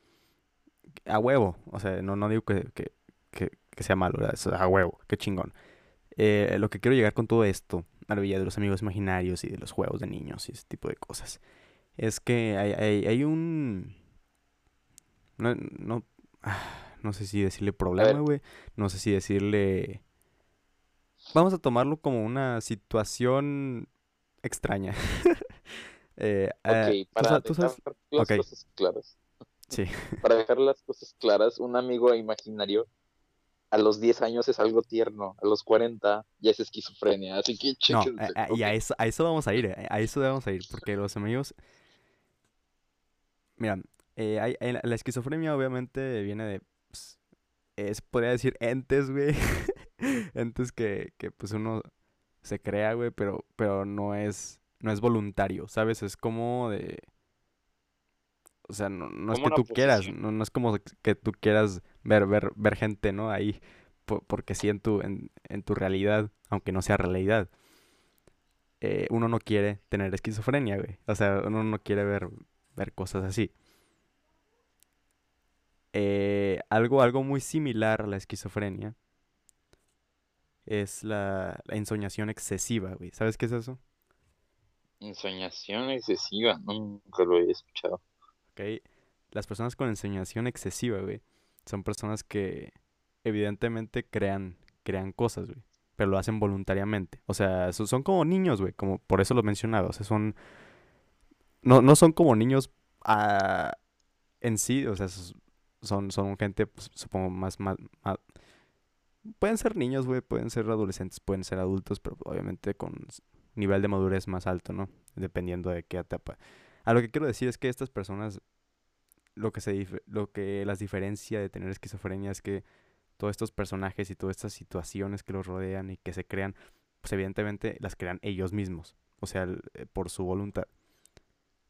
A huevo, o sea, no, no digo que, que, que, que sea malo, a huevo, qué chingón. Eh, lo que quiero llegar con todo esto, a la vida de los amigos imaginarios y de los juegos de niños y ese tipo de cosas, es que hay, hay, hay un... No, no, ah, no sé si decirle problema, güey. No sé si decirle... Vamos a tomarlo como una situación extraña. Eh, (laughs) eh, ok, ¿tú, para dejar sabes? las cosas claras, sí. (laughs) para dejar las cosas claras, un amigo imaginario a los 10 años es algo tierno, a los 40 ya es esquizofrenia, así que No, a- a- y a eso, a eso vamos a ir, eh, a eso vamos a ir, porque los amigos, mira, eh, hay- la, esquizofrenia obviamente viene de, eh, se podría decir entes, güey, (laughs) entes que, que pues uno se crea, güey, pero, pero no es, no es voluntario, ¿sabes? Es como de, o sea, no, no es que tú quieras, no, no es como que tú quieras ver, ver, ver gente, ¿no? Ahí, po- porque sí en tu, en, en tu realidad, aunque no sea realidad eh, uno no quiere tener esquizofrenia, güey. O sea, uno no quiere ver, ver cosas así. Eh, algo, algo muy similar a la esquizofrenia es la, la ensoñación excesiva, güey. ¿Sabes qué es eso? Ensoñación excesiva, nunca lo he escuchado. Ok. Las personas con ensoñación excesiva, güey, son personas que evidentemente crean, crean cosas, güey. Pero lo hacen voluntariamente. O sea, so- son como niños, güey. Como por eso lo mencionaba. O sea, son. No, no son como niños ah, en sí. O sea, son, son gente, pues, supongo, más, más, más- Pueden ser niños, güey. Pueden ser adolescentes, pueden ser adultos, pero obviamente con nivel de madurez más alto, ¿no? Dependiendo de qué etapa. A lo que quiero decir es que estas personas lo que se dif- lo que las diferencia de tener esquizofrenia es que todos estos personajes y todas estas situaciones que los rodean y que se crean, pues evidentemente las crean ellos mismos, o sea, eh, por su voluntad.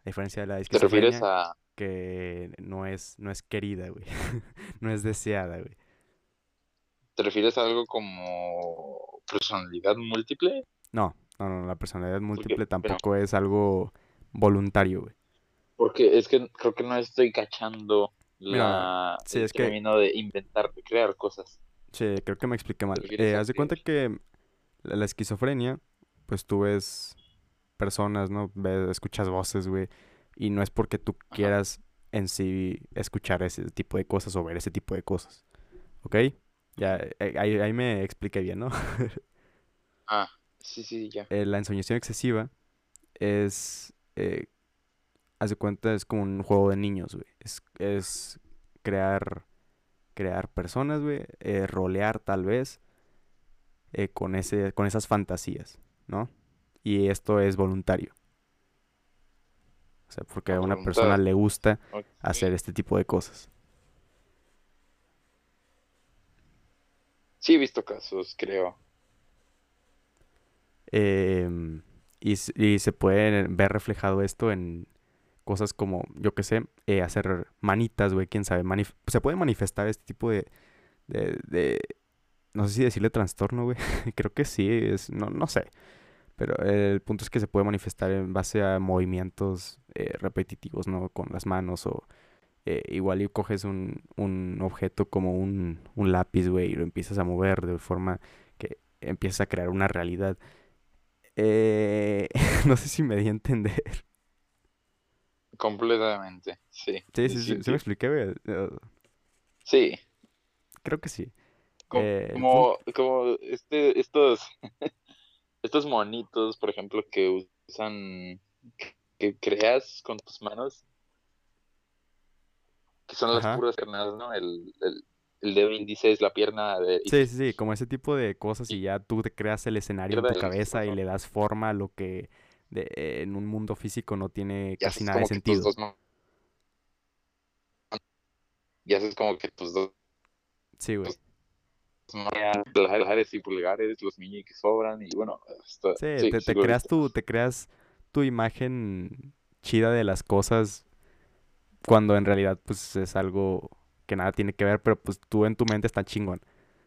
A diferencia de la ¿Te refieres esquizofrenia a, que no es no es querida, güey. (laughs) No es deseada, güey. te refieres a algo como personalidad múltiple? No, no, no, la personalidad múltiple tampoco es algo voluntario, güey. porque es que creo que no estoy cachando Mira, la, sí, el es que término de inventar, de crear cosas. sí, creo que me expliqué ¿Te mal. Eh, haz de cuenta que la, la esquizofrenia, pues tú ves personas, ¿no? Ves, escuchas voces, güey. Y no es porque tú Ajá. quieras en sí escuchar ese tipo de cosas o ver ese tipo de cosas. ¿Ok? Ya, eh, ahí, ahí me expliqué bien, ¿no? Ah, sí, sí, ya. Eh, la ensoñación excesiva es... eh, haz de cuenta, es como un juego de niños, güey. Es, es crear, crear personas, güey. Eh, rolear tal vez con, ese, con esas fantasías, ¿no? Y esto es voluntario. O sea, porque a una persona le gusta hacer este tipo de cosas. Sí, he visto casos, creo. Em, y, y, se puede ver reflejado esto en cosas como, yo qué sé, eh, hacer manitas, güey, quién sabe. se puede manifestar este tipo de, de, No sé si decirle trastorno, güey. (laughs) Creo que sí, es, no, no sé. Pero el punto es que se puede manifestar en base a movimientos eh, repetitivos, ¿no? Con las manos o eh, igual y coges un, un objeto como un, un lápiz, güey, y lo empiezas a mover de forma que empiezas a crear una realidad. Eh, (laughs) no sé si me di a entender. Completamente, sí. Sí, sí, sí, ¿se me expliqué, güey? Sí. Creo que sí. Como, como este, estos (laughs) estos monitos, por ejemplo, que usan, que, creas con tus manos, que son las puras piernas, ¿no? El, el, dedo índice es la pierna de... Sí, sí, sí, como ese tipo de cosas y ya tú te creas el escenario en tu cabeza y le das forma a lo que en un mundo físico no tiene casi nada de sentido. Y haces como que tus dos... Sí, güey pulgares y pulgares, los mini que sobran y bueno, sí, te, creas tu, te creas tu imagen chida de las cosas cuando en realidad pues es algo que nada tiene que ver, pero pues tú en tu mente está chingón.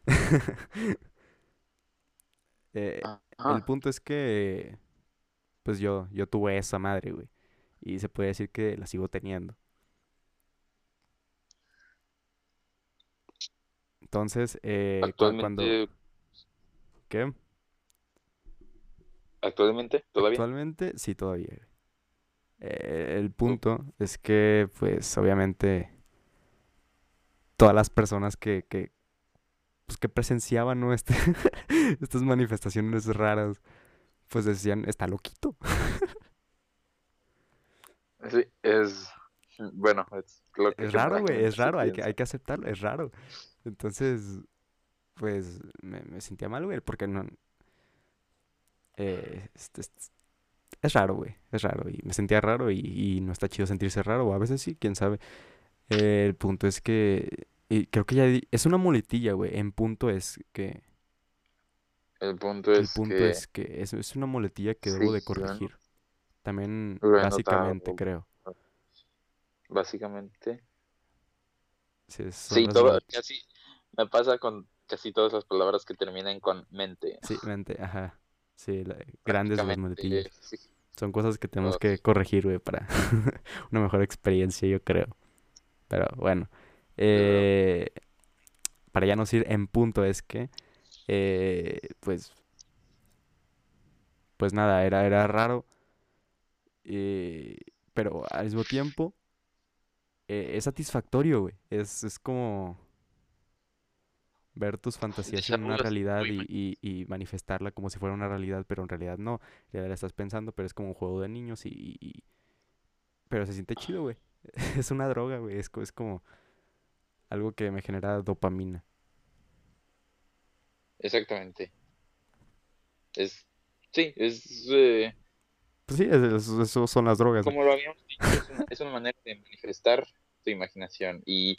(laughs) Eh, el punto es que pues yo, yo tuve esa madre, güey. Y se puede decir que la sigo teniendo. Entonces, eh, cuando... ¿Qué? ¿Actualmente? ¿Todavía? Actualmente, sí, todavía. Eh, el punto es que, pues, obviamente, todas las personas que, que, pues, que presenciaban ¿no? (laughs) Este, estas manifestaciones raras, pues decían, está loquito. sí, es... Bueno, es, es raro, güey, es raro, hay que, hay que aceptarlo, es raro. Entonces, pues me, sentía mal, güey, porque no... Eh, es, raro, güey, es raro. Y me sentía raro y, no está chido sentirse raro, o a veces sí, quién sabe. el punto es que... Y creo que ya... Es una muletilla, güey. En punto es que... El punto es El punto que... es que es, una muletilla que debo de corregir. También, básicamente, creo. Básicamente. Sí, todo, casi, me pasa con casi todas las palabras que terminan con mente. Sí, mente, ajá. Sí, (laughs) grandes las Son cosas que tenemos que corregir, güey, para (laughs) una mejor experiencia, yo creo. Pero bueno. Eh, para ya no ir en punto es que, eh, pues, pues nada, era, era raro. Eh, pero al mismo tiempo, es satisfactorio, güey. Es, es como ver tus fantasías en una realidad y, manifestarla como si fuera una realidad, pero en realidad no. Ya la estás pensando, pero es como un juego de niños y... Pero se siente chido, güey. (laughs) es una droga, güey. Es, es como algo que me genera dopamina. Exactamente. Es... Sí, es... Eh, pues sí, eso son las drogas. Como lo habíamos dicho, es una, es una manera de manifestar tu imaginación y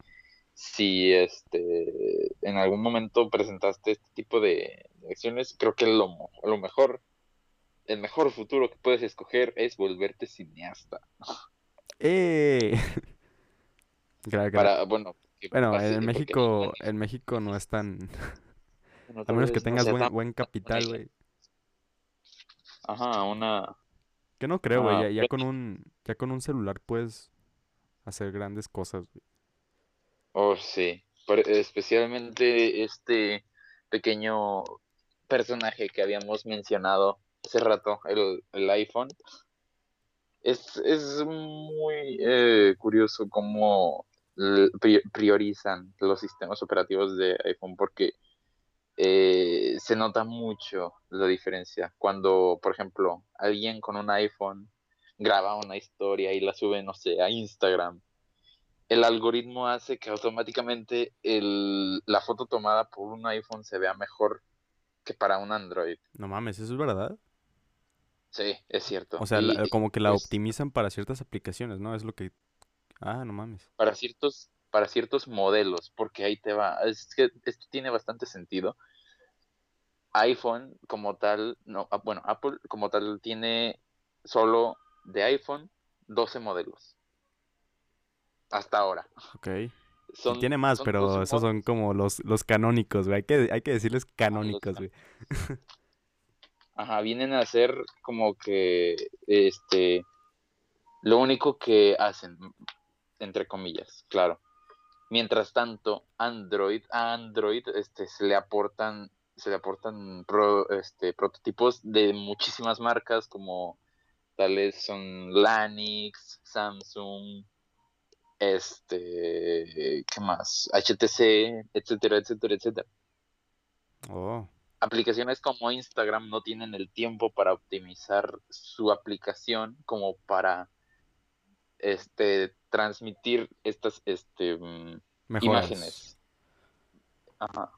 si este en algún momento presentaste este tipo de, acciones, creo que lo, lo mejor, el mejor futuro que puedes escoger es volverte cineasta. (laughs) ¡Eh! (laughs) Para, bueno, bueno en México, en México no es tan... (laughs) a menos que tengas buen, buen capital, güey. Ajá, una... Que no creo, güey. ya, ya, con un, ya con un celular puedes hacer grandes cosas, güey. Oh, sí. especialmente este pequeño personaje que habíamos mencionado hace rato, el, el iPhone. Es, es muy eh, curioso cómo priorizan los sistemas operativos de iPhone porque eh, se nota mucho la diferencia. Cuando, por ejemplo, alguien con un iPhone graba una historia y la sube, no sé, a Instagram, el algoritmo hace que automáticamente el, la foto tomada por un iPhone se vea mejor que para un Android. No mames, ¿eso es verdad? Sí, es cierto. O sea, la- Y, como que la optimizan para ciertas aplicaciones, ¿no? Es lo que... Ah, no mames. para ciertos, para ciertos modelos, porque ahí te va. Es que esto tiene bastante sentido. iPhone como tal, no, ah, bueno, Apple como tal tiene solo de iPhone 12 modelos. Hasta ahora. Ok. Son, tiene más, son pero 12 esos son como los, los canónicos, güey. Hay que, hay que decirles canónicos, can- güey. (laughs) Ajá, vienen a ser como que este lo único que hacen, entre comillas, claro. Mientras tanto, Android, a Android este, se le aportan, se le aportan pro- este, prototipos de muchísimas marcas, como tales son Lanix, Samsung, este, ¿qué más? HTC, etcétera, etcétera, etcétera. Oh, Aplicaciones como Instagram no tienen el tiempo para optimizar su aplicación como para este transmitir estas este mm, mejoras. imágenes. Ajá.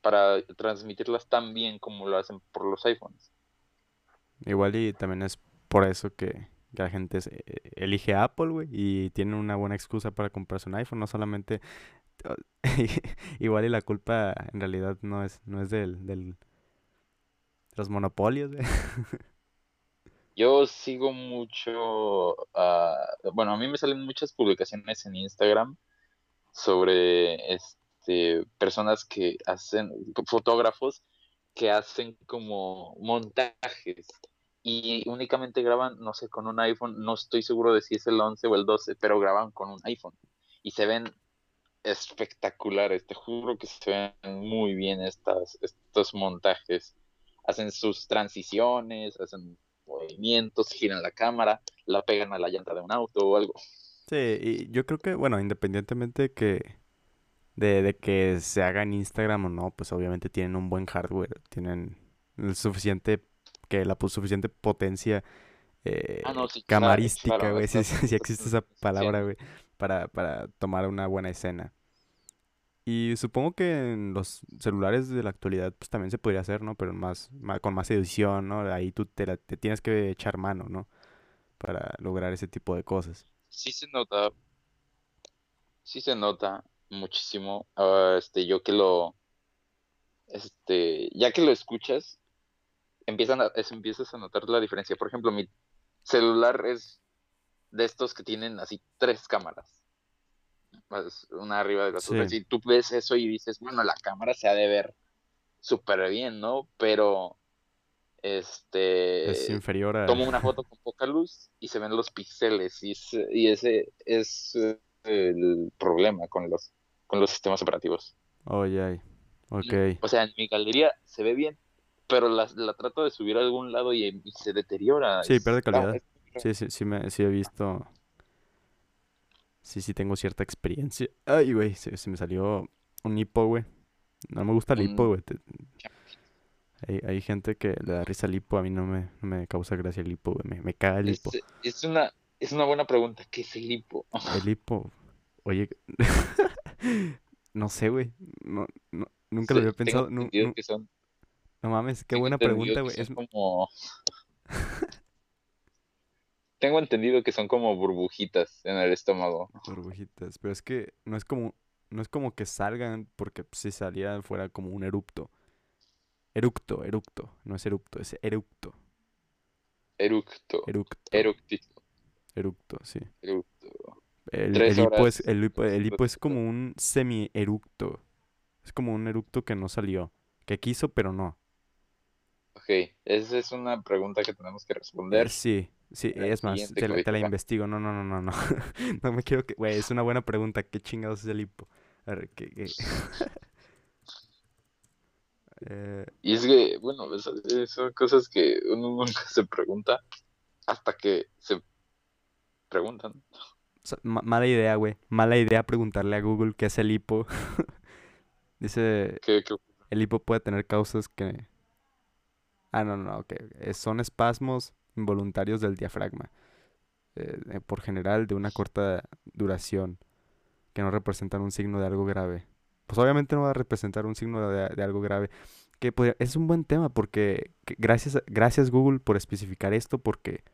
Para transmitirlas tan bien como lo hacen por los iPhones. Igual y también es por eso que, que la gente se- elige Apple, güey, y tienen una buena excusa para comprarse un iPhone, no solamente... (laughs) Igual y la culpa en realidad no es, no es del, del, de los monopolios, güey. (laughs) Yo sigo mucho, ah, bueno, a mí me salen muchas publicaciones en Instagram sobre este personas que hacen, fotógrafos que hacen como montajes y únicamente graban, no sé, con un iPhone, no estoy seguro de si es el 11 o el 12, pero graban con un iPhone y se ven espectaculares, te juro que se ven muy bien estas, estos montajes. Hacen sus transiciones, hacen movimientos, giran la cámara, la pegan a la llanta de un auto o algo. Sí, y yo creo que, bueno, independientemente que de, de que se haga en Instagram o no, pues obviamente tienen un buen hardware, tienen el suficiente, que la suficiente potencia eh, Ah, no, sí, claro, camarística, claro, güey, si, existe esa (laughs) palabra, güey, para, para tomar una buena escena. Y supongo que en los celulares de la actualidad, pues también se podría hacer, ¿no? Pero más, con más edición, ¿no? Ahí tú te, la- te tienes que echar mano, ¿no? Para lograr ese tipo de cosas. Sí se nota, sí se nota muchísimo. ah, este, yo que lo, este, ya que lo escuchas, empiezan a, es- empiezas a notar la diferencia. Por ejemplo, mi celular es de estos que tienen así tres cámaras, una arriba de las Sí. otras. Y tú ves eso y dices, bueno, la cámara se ha de ver súper bien, ¿no? Pero, Es este, inferior a... tomo una (laughs) foto con poca luz y se ven los píxeles y, es- y ese es eh, el problema con los, con los sistemas operativos. Oye, ay. Ok. O sea, en mi galería se ve bien, pero la, la trato de subir a algún lado y, y se deteriora. Sí, pierde calidad. Sí, sí, sí, me, sí he visto. Sí, sí tengo cierta experiencia. Ay, güey, se, se me salió un hipo, güey. No me gusta el hipo, güey. te- Hay, hay gente que le da risa al hipo, a mí no me, no me causa gracia el hipo, güey. Me, me caga el hipo. es una, es una buena pregunta. ¿Qué es el hipo? (laughs) El hipo. Oye, (laughs) no sé, güey. No, no, nunca lo había pensado. entendido nu- que son, no mames, qué buena pregunta, güey. Es, como... (laughs) Tengo entendido que son como burbujitas en el estómago. burbujitas, pero es que no es como, no es como que salgan, porque si salieran fuera como un erupto. Eructo, eructo, no es erupto, es eructo, Eructo. eructo, Eructito. eructo, sí. Eructo. El, el hipo es, el hipo, el hipo es como un semi-eructo. Es como un eructo que no salió, que quiso pero no. Ok, esa es una pregunta que tenemos que Eh, responder. sí, sí, el es más, te la, te la investigo. No, no, no, no, no. (laughs) No me quiero que. Güey, es una buena pregunta. ¿Qué chingados es el hipo? A ver, ¿qué, qué? (laughs) Eh, Y es que, bueno, son cosas que uno (laughs) nunca se pregunta hasta que se preguntan. mala idea, güey. Mala idea preguntarle a Google qué es el hipo. Dice, ¿Qué, qué- el hipo puede tener causas que... Ah, no, no, ok. Eh, Son espasmos involuntarios del diafragma. eh, por general de una corta duración que no representan un signo de algo grave. Pues obviamente no va a representar un signo de, algo grave. Que es un buen tema porque gracias, gracias Google por especificar esto porque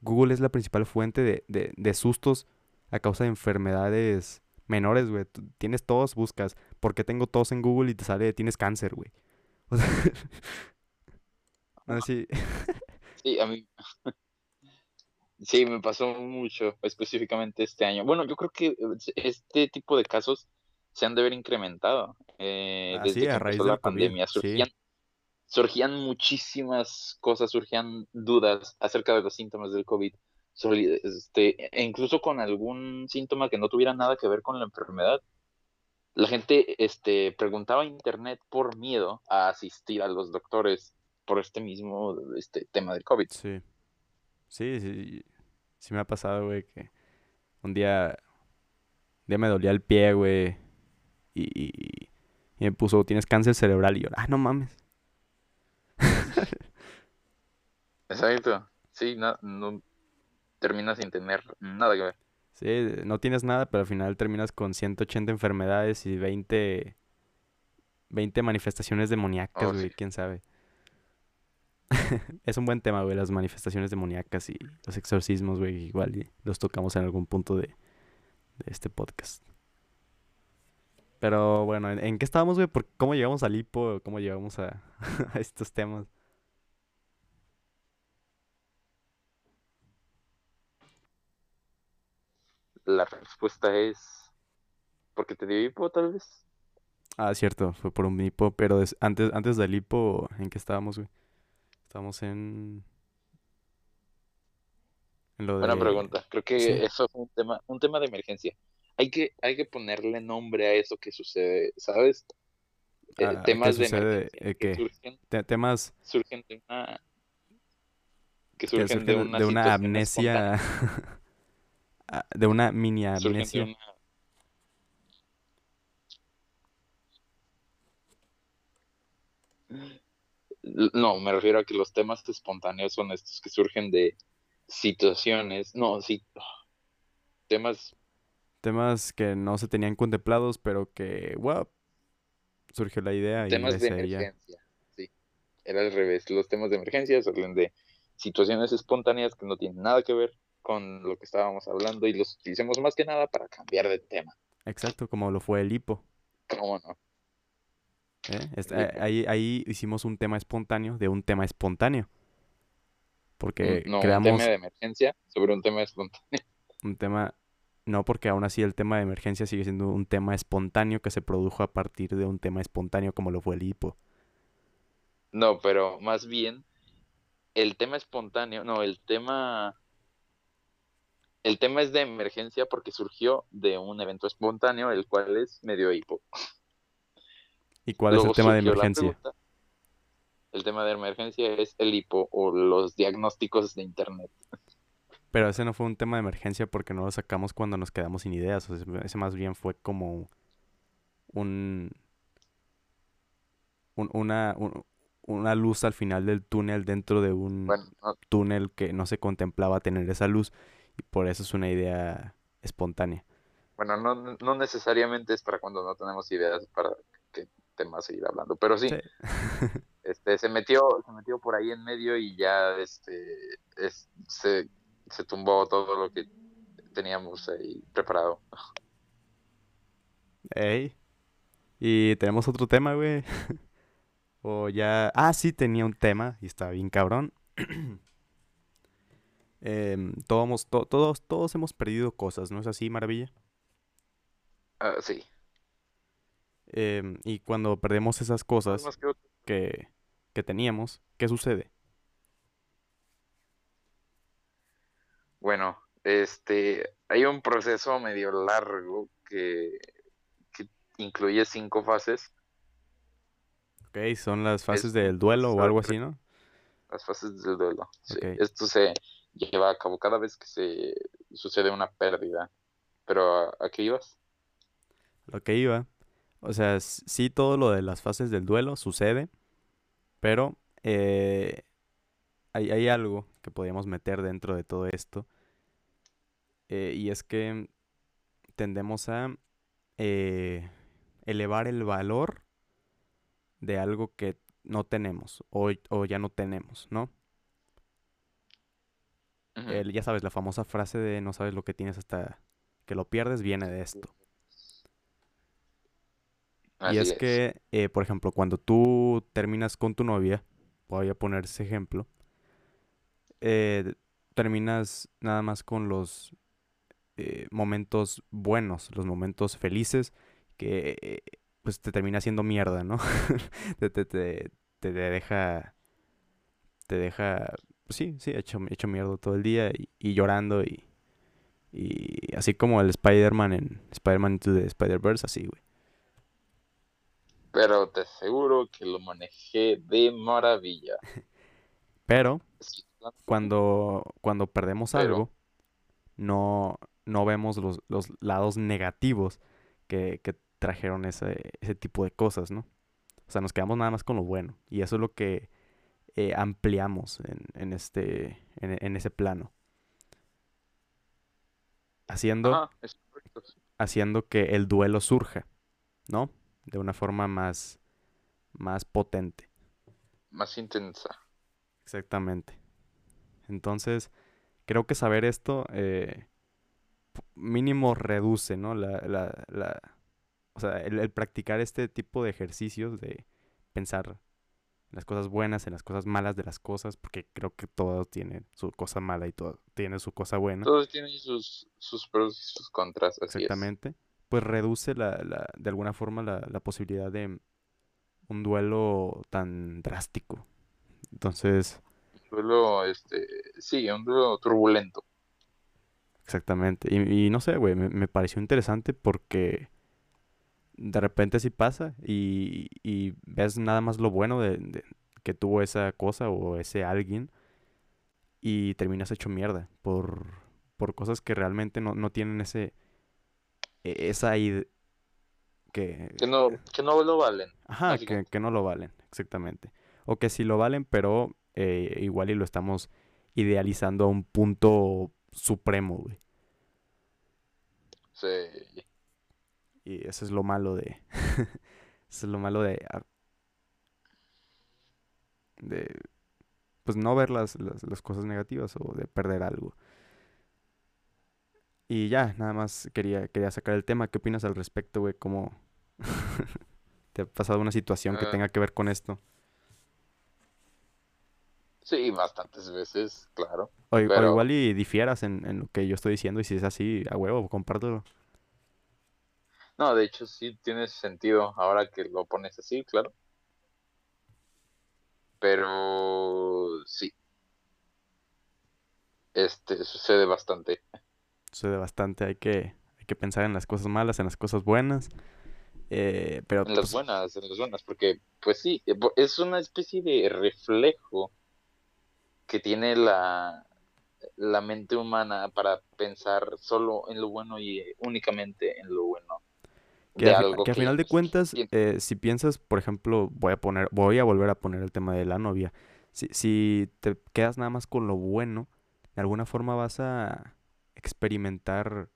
Google es la principal fuente de, de sustos a causa de enfermedades menores, güey. Tienes tos, buscas, ¿por qué tengo tos en Google y te sale, tienes cáncer, güey? (laughs) O sea, sí. (laughs) sí, a mí. (laughs) Sí, me pasó mucho, específicamente este año. Bueno, yo creo que eh, este tipo de casos se han de haber incrementado eh, desde que empezó la pandemia. Surgían, surgían muchísimas cosas, surgían dudas acerca de los síntomas del COVID este, e incluso con algún síntoma que no tuviera nada que ver con la enfermedad. La gente este, preguntaba a internet por miedo a asistir a los doctores por este mismo este, tema del COVID. Sí. Sí, sí. Sí me ha pasado, güey, que un día, un día me dolía el pie, güey. Y, me puso, tienes cáncer cerebral. Y yo, ah, no mames. (laughs) Exacto. Sí, no, no, terminas sin tener nada que ver. Sí, no tienes nada, pero al final terminas con 180 enfermedades y 20, 20 manifestaciones demoníacas, oh, güey, quién sabe. (laughs) es un buen tema, güey, las manifestaciones demoníacas y los exorcismos, güey, igual y los tocamos en algún punto de, este podcast. Pero bueno, ¿en, qué estábamos, güey? ¿Cómo llegamos al hipo? ¿Cómo llegamos (laughs) a estos temas? la respuesta es porque te dio hipo, tal vez. Ah, cierto, fue por un hipo, pero antes, antes del hipo, ¿en qué estábamos, güey? Estábamos en... Buena pregunta. Creo que eso es un tema, un tema de emergencia. Hay que, hay que ponerle nombre a eso que sucede, ¿sabes? Eh, ah, temas de emergencia que surgen, temas surgen de una que surgen, de una, de una amnesia (laughs) Ah, de una mini amnesia. No, me refiero a que los temas espontáneos son estos que surgen de situaciones, no, sí, temas... Temas que no se tenían contemplados, pero que, wow, surgió la idea. Temas de emergencia, sí, era al revés, los temas de emergencia surgen de situaciones espontáneas que no tienen nada que ver con lo que estábamos hablando y los utilicemos más que nada para cambiar de tema. Exacto, como lo fue el hipo. ¿Cómo no? ¿Eh? Eh, ahí, ahí hicimos un tema espontáneo de un tema espontáneo. Porque no, creamos... un tema de emergencia sobre un tema espontáneo. (laughs) Un tema... No, porque aún así el tema de emergencia sigue siendo un tema espontáneo que se produjo a partir de un tema espontáneo como lo fue el hipo. No, pero más bien el tema espontáneo, no, el tema el tema es de emergencia porque surgió de un evento espontáneo, el cual es medio hipo. ¿Y cuál es el tema de emergencia? el tema de emergencia es el hipo o los diagnósticos de internet. Pero ese no fue un tema de emergencia porque no lo sacamos cuando nos quedamos sin ideas. ese más bien fue como un, una, una luz al final del túnel dentro de un túnel que no se contemplaba tener esa luz y por eso es una idea espontánea. Bueno, no, no necesariamente es para cuando no tenemos ideas para qué tema seguir hablando, pero sí, (laughs) este, se metió, se metió por ahí en medio y ya este, se, se tumbó todo lo que teníamos ahí preparado. Ey. Y tenemos otro tema, güey. (laughs) o ya. Ah, sí, tenía un tema y estaba bien cabrón. (clears throat) Em, todos, todos, todos hemos perdido cosas, ¿no es así, Maravilla? Ah, sí. Em, y cuando perdemos esas cosas que, que teníamos, ¿qué sucede? Bueno, este, hay un proceso medio largo que, que incluye cinco fases. Ok, son las fases del duelo o algo así, ¿no? Las fases del duelo. Sí. Esto se, lleva a cabo cada vez que se sucede una pérdida. Pero ¿a, qué ibas? Lo que iba. O sea, sí todo lo de las fases del duelo sucede, pero eh, hay, hay, algo que podríamos meter dentro de todo esto, Eh, y es que tendemos a eh, elevar el valor de algo que no tenemos o, o ya no tenemos, ¿no? El, ya sabes, la famosa frase de no sabes lo que tienes hasta que lo pierdes viene de esto. Y es, que, eh, por ejemplo, cuando tú terminas con tu novia, voy a poner ese ejemplo, eh, terminas nada más con los eh, momentos buenos, los momentos felices, que pues te termina haciendo mierda, ¿no? (laughs) te, te, te, te, deja, te deja, sí, sí, hecho, hecho mierda todo el día y, llorando y, y así como el Spider-Man en Spider-Man Into the Spider-Verse, así, güey. Pero te aseguro que lo manejé de maravilla. (laughs) Pero cuando, cuando perdemos algo, no, no vemos los, los lados negativos que, que trajeron ese, ese, tipo de cosas, ¿no? O sea, nos quedamos nada más con lo bueno. Y eso es lo que eh, ampliamos en, en este, en, ese plano. Haciendo, haciendo que el duelo surja, ¿no? De una forma más, más potente. Más intensa. Exactamente. Entonces, creo que saber esto eh, mínimo reduce, ¿no? La, la, la o sea, el, practicar este tipo de ejercicios de pensar en las cosas buenas, en las cosas malas de las cosas, porque creo que todo tiene su cosa mala y todo tiene su cosa buena. Todos tienen sus, sus pros y sus contras. Exactamente. Pues reduce la, la, de alguna forma la, la posibilidad de un duelo tan drástico. Entonces, duelo, este, sí, un duelo turbulento. Exactamente. Y, no sé, güey, me, pareció interesante porque de repente sí pasa y, y ves nada más lo bueno de, que tuvo esa cosa o ese alguien y terminas hecho mierda por, por cosas que realmente no, no tienen ese esa idea que, que, no, que no lo valen. Ajá, que, que, no lo valen, exactamente. O que sí lo valen, pero eh, igual y lo estamos idealizando a un punto supremo, güey. Sí. Y eso es lo malo de. (laughs) eso es lo malo de. Ah, de. Pues no ver las, las, cosas negativas o de perder algo. Y ya, nada más quería, quería sacar el tema. ¿Qué opinas al respecto, güey? ¿Cómo (laughs) te ha pasado una situación que ah. tenga que ver con esto? Sí, bastantes veces, claro. O, igual y difieras en, lo que yo estoy diciendo y si es así, a huevo, compártelo. No, de hecho sí tiene sentido ahora que lo pones así, claro. Pero sí. Este, sucede bastante. Sucede bastante, hay que, hay que pensar en las cosas malas, en las cosas buenas. Eh, pero, en las pues buenas, en las buenas, porque pues sí, es una especie de reflejo que tiene la, la mente humana para pensar solo en lo bueno y únicamente en lo bueno. Que, a, que, final de cuentas, eh, si piensas, por ejemplo, voy a poner, voy a volver a poner el tema de la novia. Si, si te quedas nada más con lo bueno, de alguna forma vas a experimentar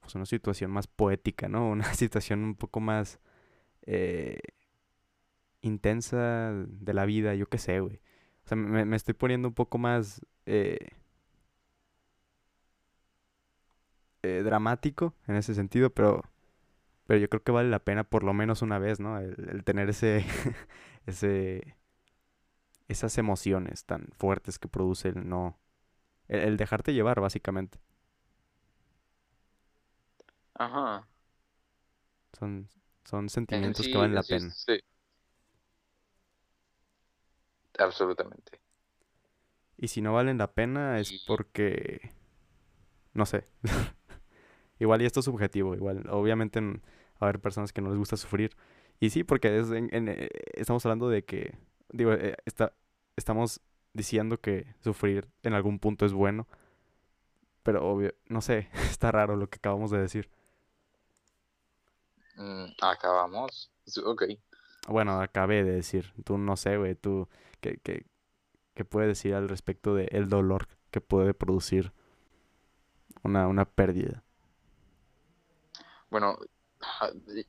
pues, una situación más poética, ¿no? (laughs) Una situación un poco más eh, intensa de la vida, yo qué sé, güey sea, me, estoy poniendo un poco más eh, eh, dramático en ese sentido, pero, pero yo creo que vale la pena por lo menos una vez, ¿no? El, tener ese, (laughs) ese, esas emociones tan fuertes que produce el no, el, dejarte llevar, básicamente. Ajá. Son, son sentimientos que valen la pena. Sí. Absolutamente. Y si no valen la pena es porque... No sé. (laughs) igual y esto es subjetivo. Igual, obviamente va a haber personas que no les gusta sufrir. Y sí, porque es eh, estamos hablando de que... Digo, eh, está, estamos diciendo que sufrir en algún punto es bueno. Pero obvio, no sé, (laughs) está raro lo que acabamos de decir. Mm, acabamos. Ok. Bueno, acabé de decir. Tú no sé, güey. Tú ¿Qué, qué, puede decir al respecto del el dolor que puede producir una, una pérdida. Bueno,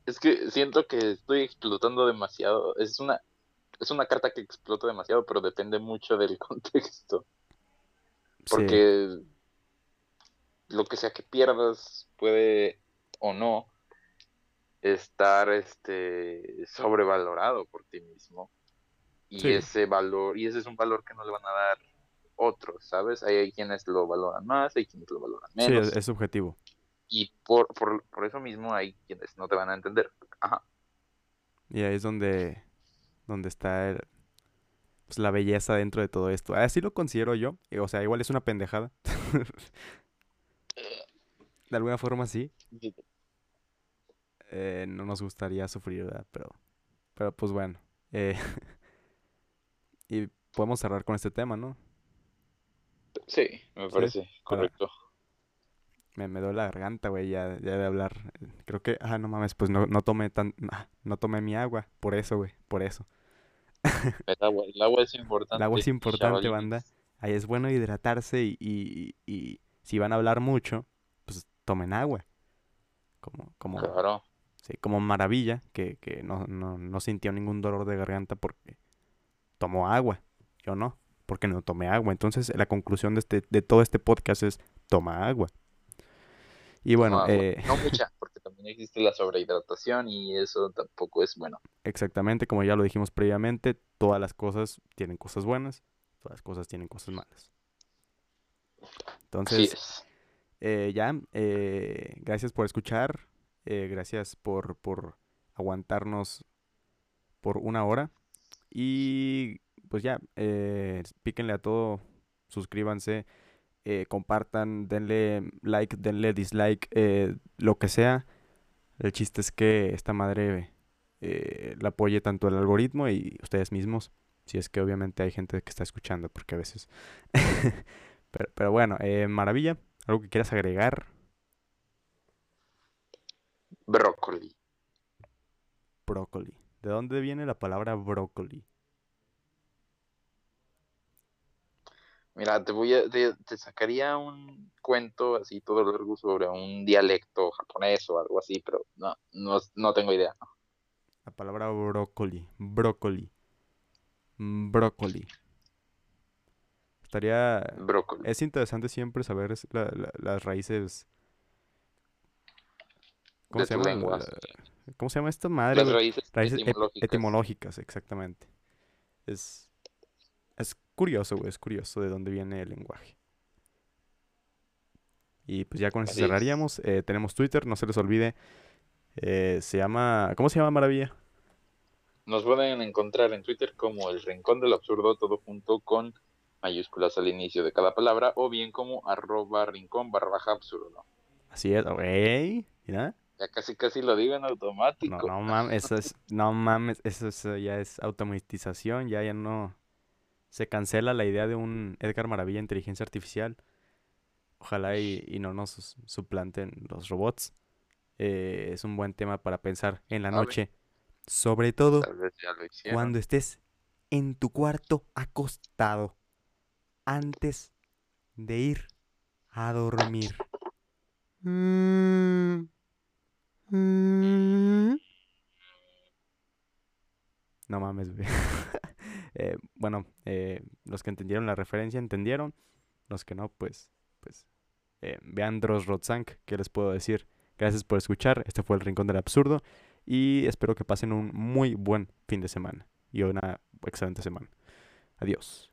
es que siento que estoy explotando demasiado. Es una, es una carta que explota demasiado, pero depende mucho del (laughs) contexto. Porque lo que sea que pierdas puede o no estar este sobrevalorado por ti mismo. Y ese valor, y ese es un valor que no le van a dar otros, ¿sabes? Hay, quienes lo valoran más, hay quienes lo valoran menos. Sí, es, subjetivo. Y por, por, por, eso mismo hay quienes no te van a entender. Ajá. Y ahí es donde, donde está pues, la belleza dentro de todo esto. Así lo considero yo. O sea, igual es una pendejada. (laughs) de alguna forma sí. Eh, no nos gustaría sufrir, ¿verdad? Pero, pero pues bueno. Eh, (laughs) y podemos cerrar con este tema, ¿no? Sí, me parece correcto. Me, me duele la garganta, güey, ya, ya de hablar. Creo que, ah, no mames, pues no, no tomé tan, ah, no tomé mi agua, por eso, güey, por eso. (laughs) El agua, el agua es importante. El agua es importante, banda. Ahí es bueno hidratarse y, y, y, si van a hablar mucho, pues tomen agua. Como, como, claro. sí, como maravilla, que, que no, no, no sintió ningún dolor de garganta porque tomó agua. Yo no, porque no tomé agua. Entonces, la conclusión de, este, de todo este podcast es, toma agua. Y bueno, eh... no (laughs) mucha, porque también existe la sobrehidratación y eso tampoco es bueno. Exactamente, como ya lo dijimos previamente, todas las cosas tienen cosas buenas, todas las cosas tienen cosas malas. Entonces, eh, ya, eh, gracias por escuchar, eh, gracias por, por aguantarnos por una hora. Y pues ya, píquenle a todo, suscríbanse, eh, compartan, denle like, denle dislike, eh, lo que sea. El chiste es que esta madre eh, la apoye tanto el algoritmo y ustedes mismos. Si es que obviamente hay gente que está escuchando, porque a veces. (laughs) pero, pero, bueno, maravilla. ¿Algo que quieras agregar? Brócoli. Brócoli. ¿De dónde viene la palabra brócoli? Mira, te voy a, te, sacaría un cuento así todo largo sobre un dialecto japonés o algo así, pero no, no, no tengo idea. La palabra brócoli, brócoli, brócoli. Estaría... Brócoli. Es interesante siempre saber las raíces... ¿Cómo se llama? ¿Cómo se llama esta madre? Las raíces, etimológicas. etimológicas. exactamente. Es, es curioso, güey, es curioso de dónde viene el lenguaje. Y pues ya con eso cerraríamos. Eh, tenemos Twitter, no se les olvide. Eh, se llama. ¿Cómo se llama Maravilla? Nos pueden encontrar en Twitter como el Rincón del Absurdo, todo junto con mayúsculas al inicio de cada palabra, o bien como arroba rincón barra baja absurdo. Así es, güey. Mira. Ya casi casi lo digo en automático. No, no mames, eso es, no mames, eso ya es automatización, ya, ya no se cancela la idea de un Edgar Maravilla inteligencia artificial. Ojalá y, no nos suplanten los robots. Eh, es un buen tema para pensar en la noche. Sobre todo cuando estés en tu cuarto acostado. Antes de ir a dormir. Mm. Mm. No mames, güey. (laughs) Eh, bueno, eh, los que entendieron la referencia entendieron. Los que no, pues, pues eh, vean Dross Rotzank, ¿qué les puedo decir? Gracias por escuchar. Este fue el Rincón del Absurdo. Y espero que pasen un muy buen fin de semana y una excelente semana. Adiós.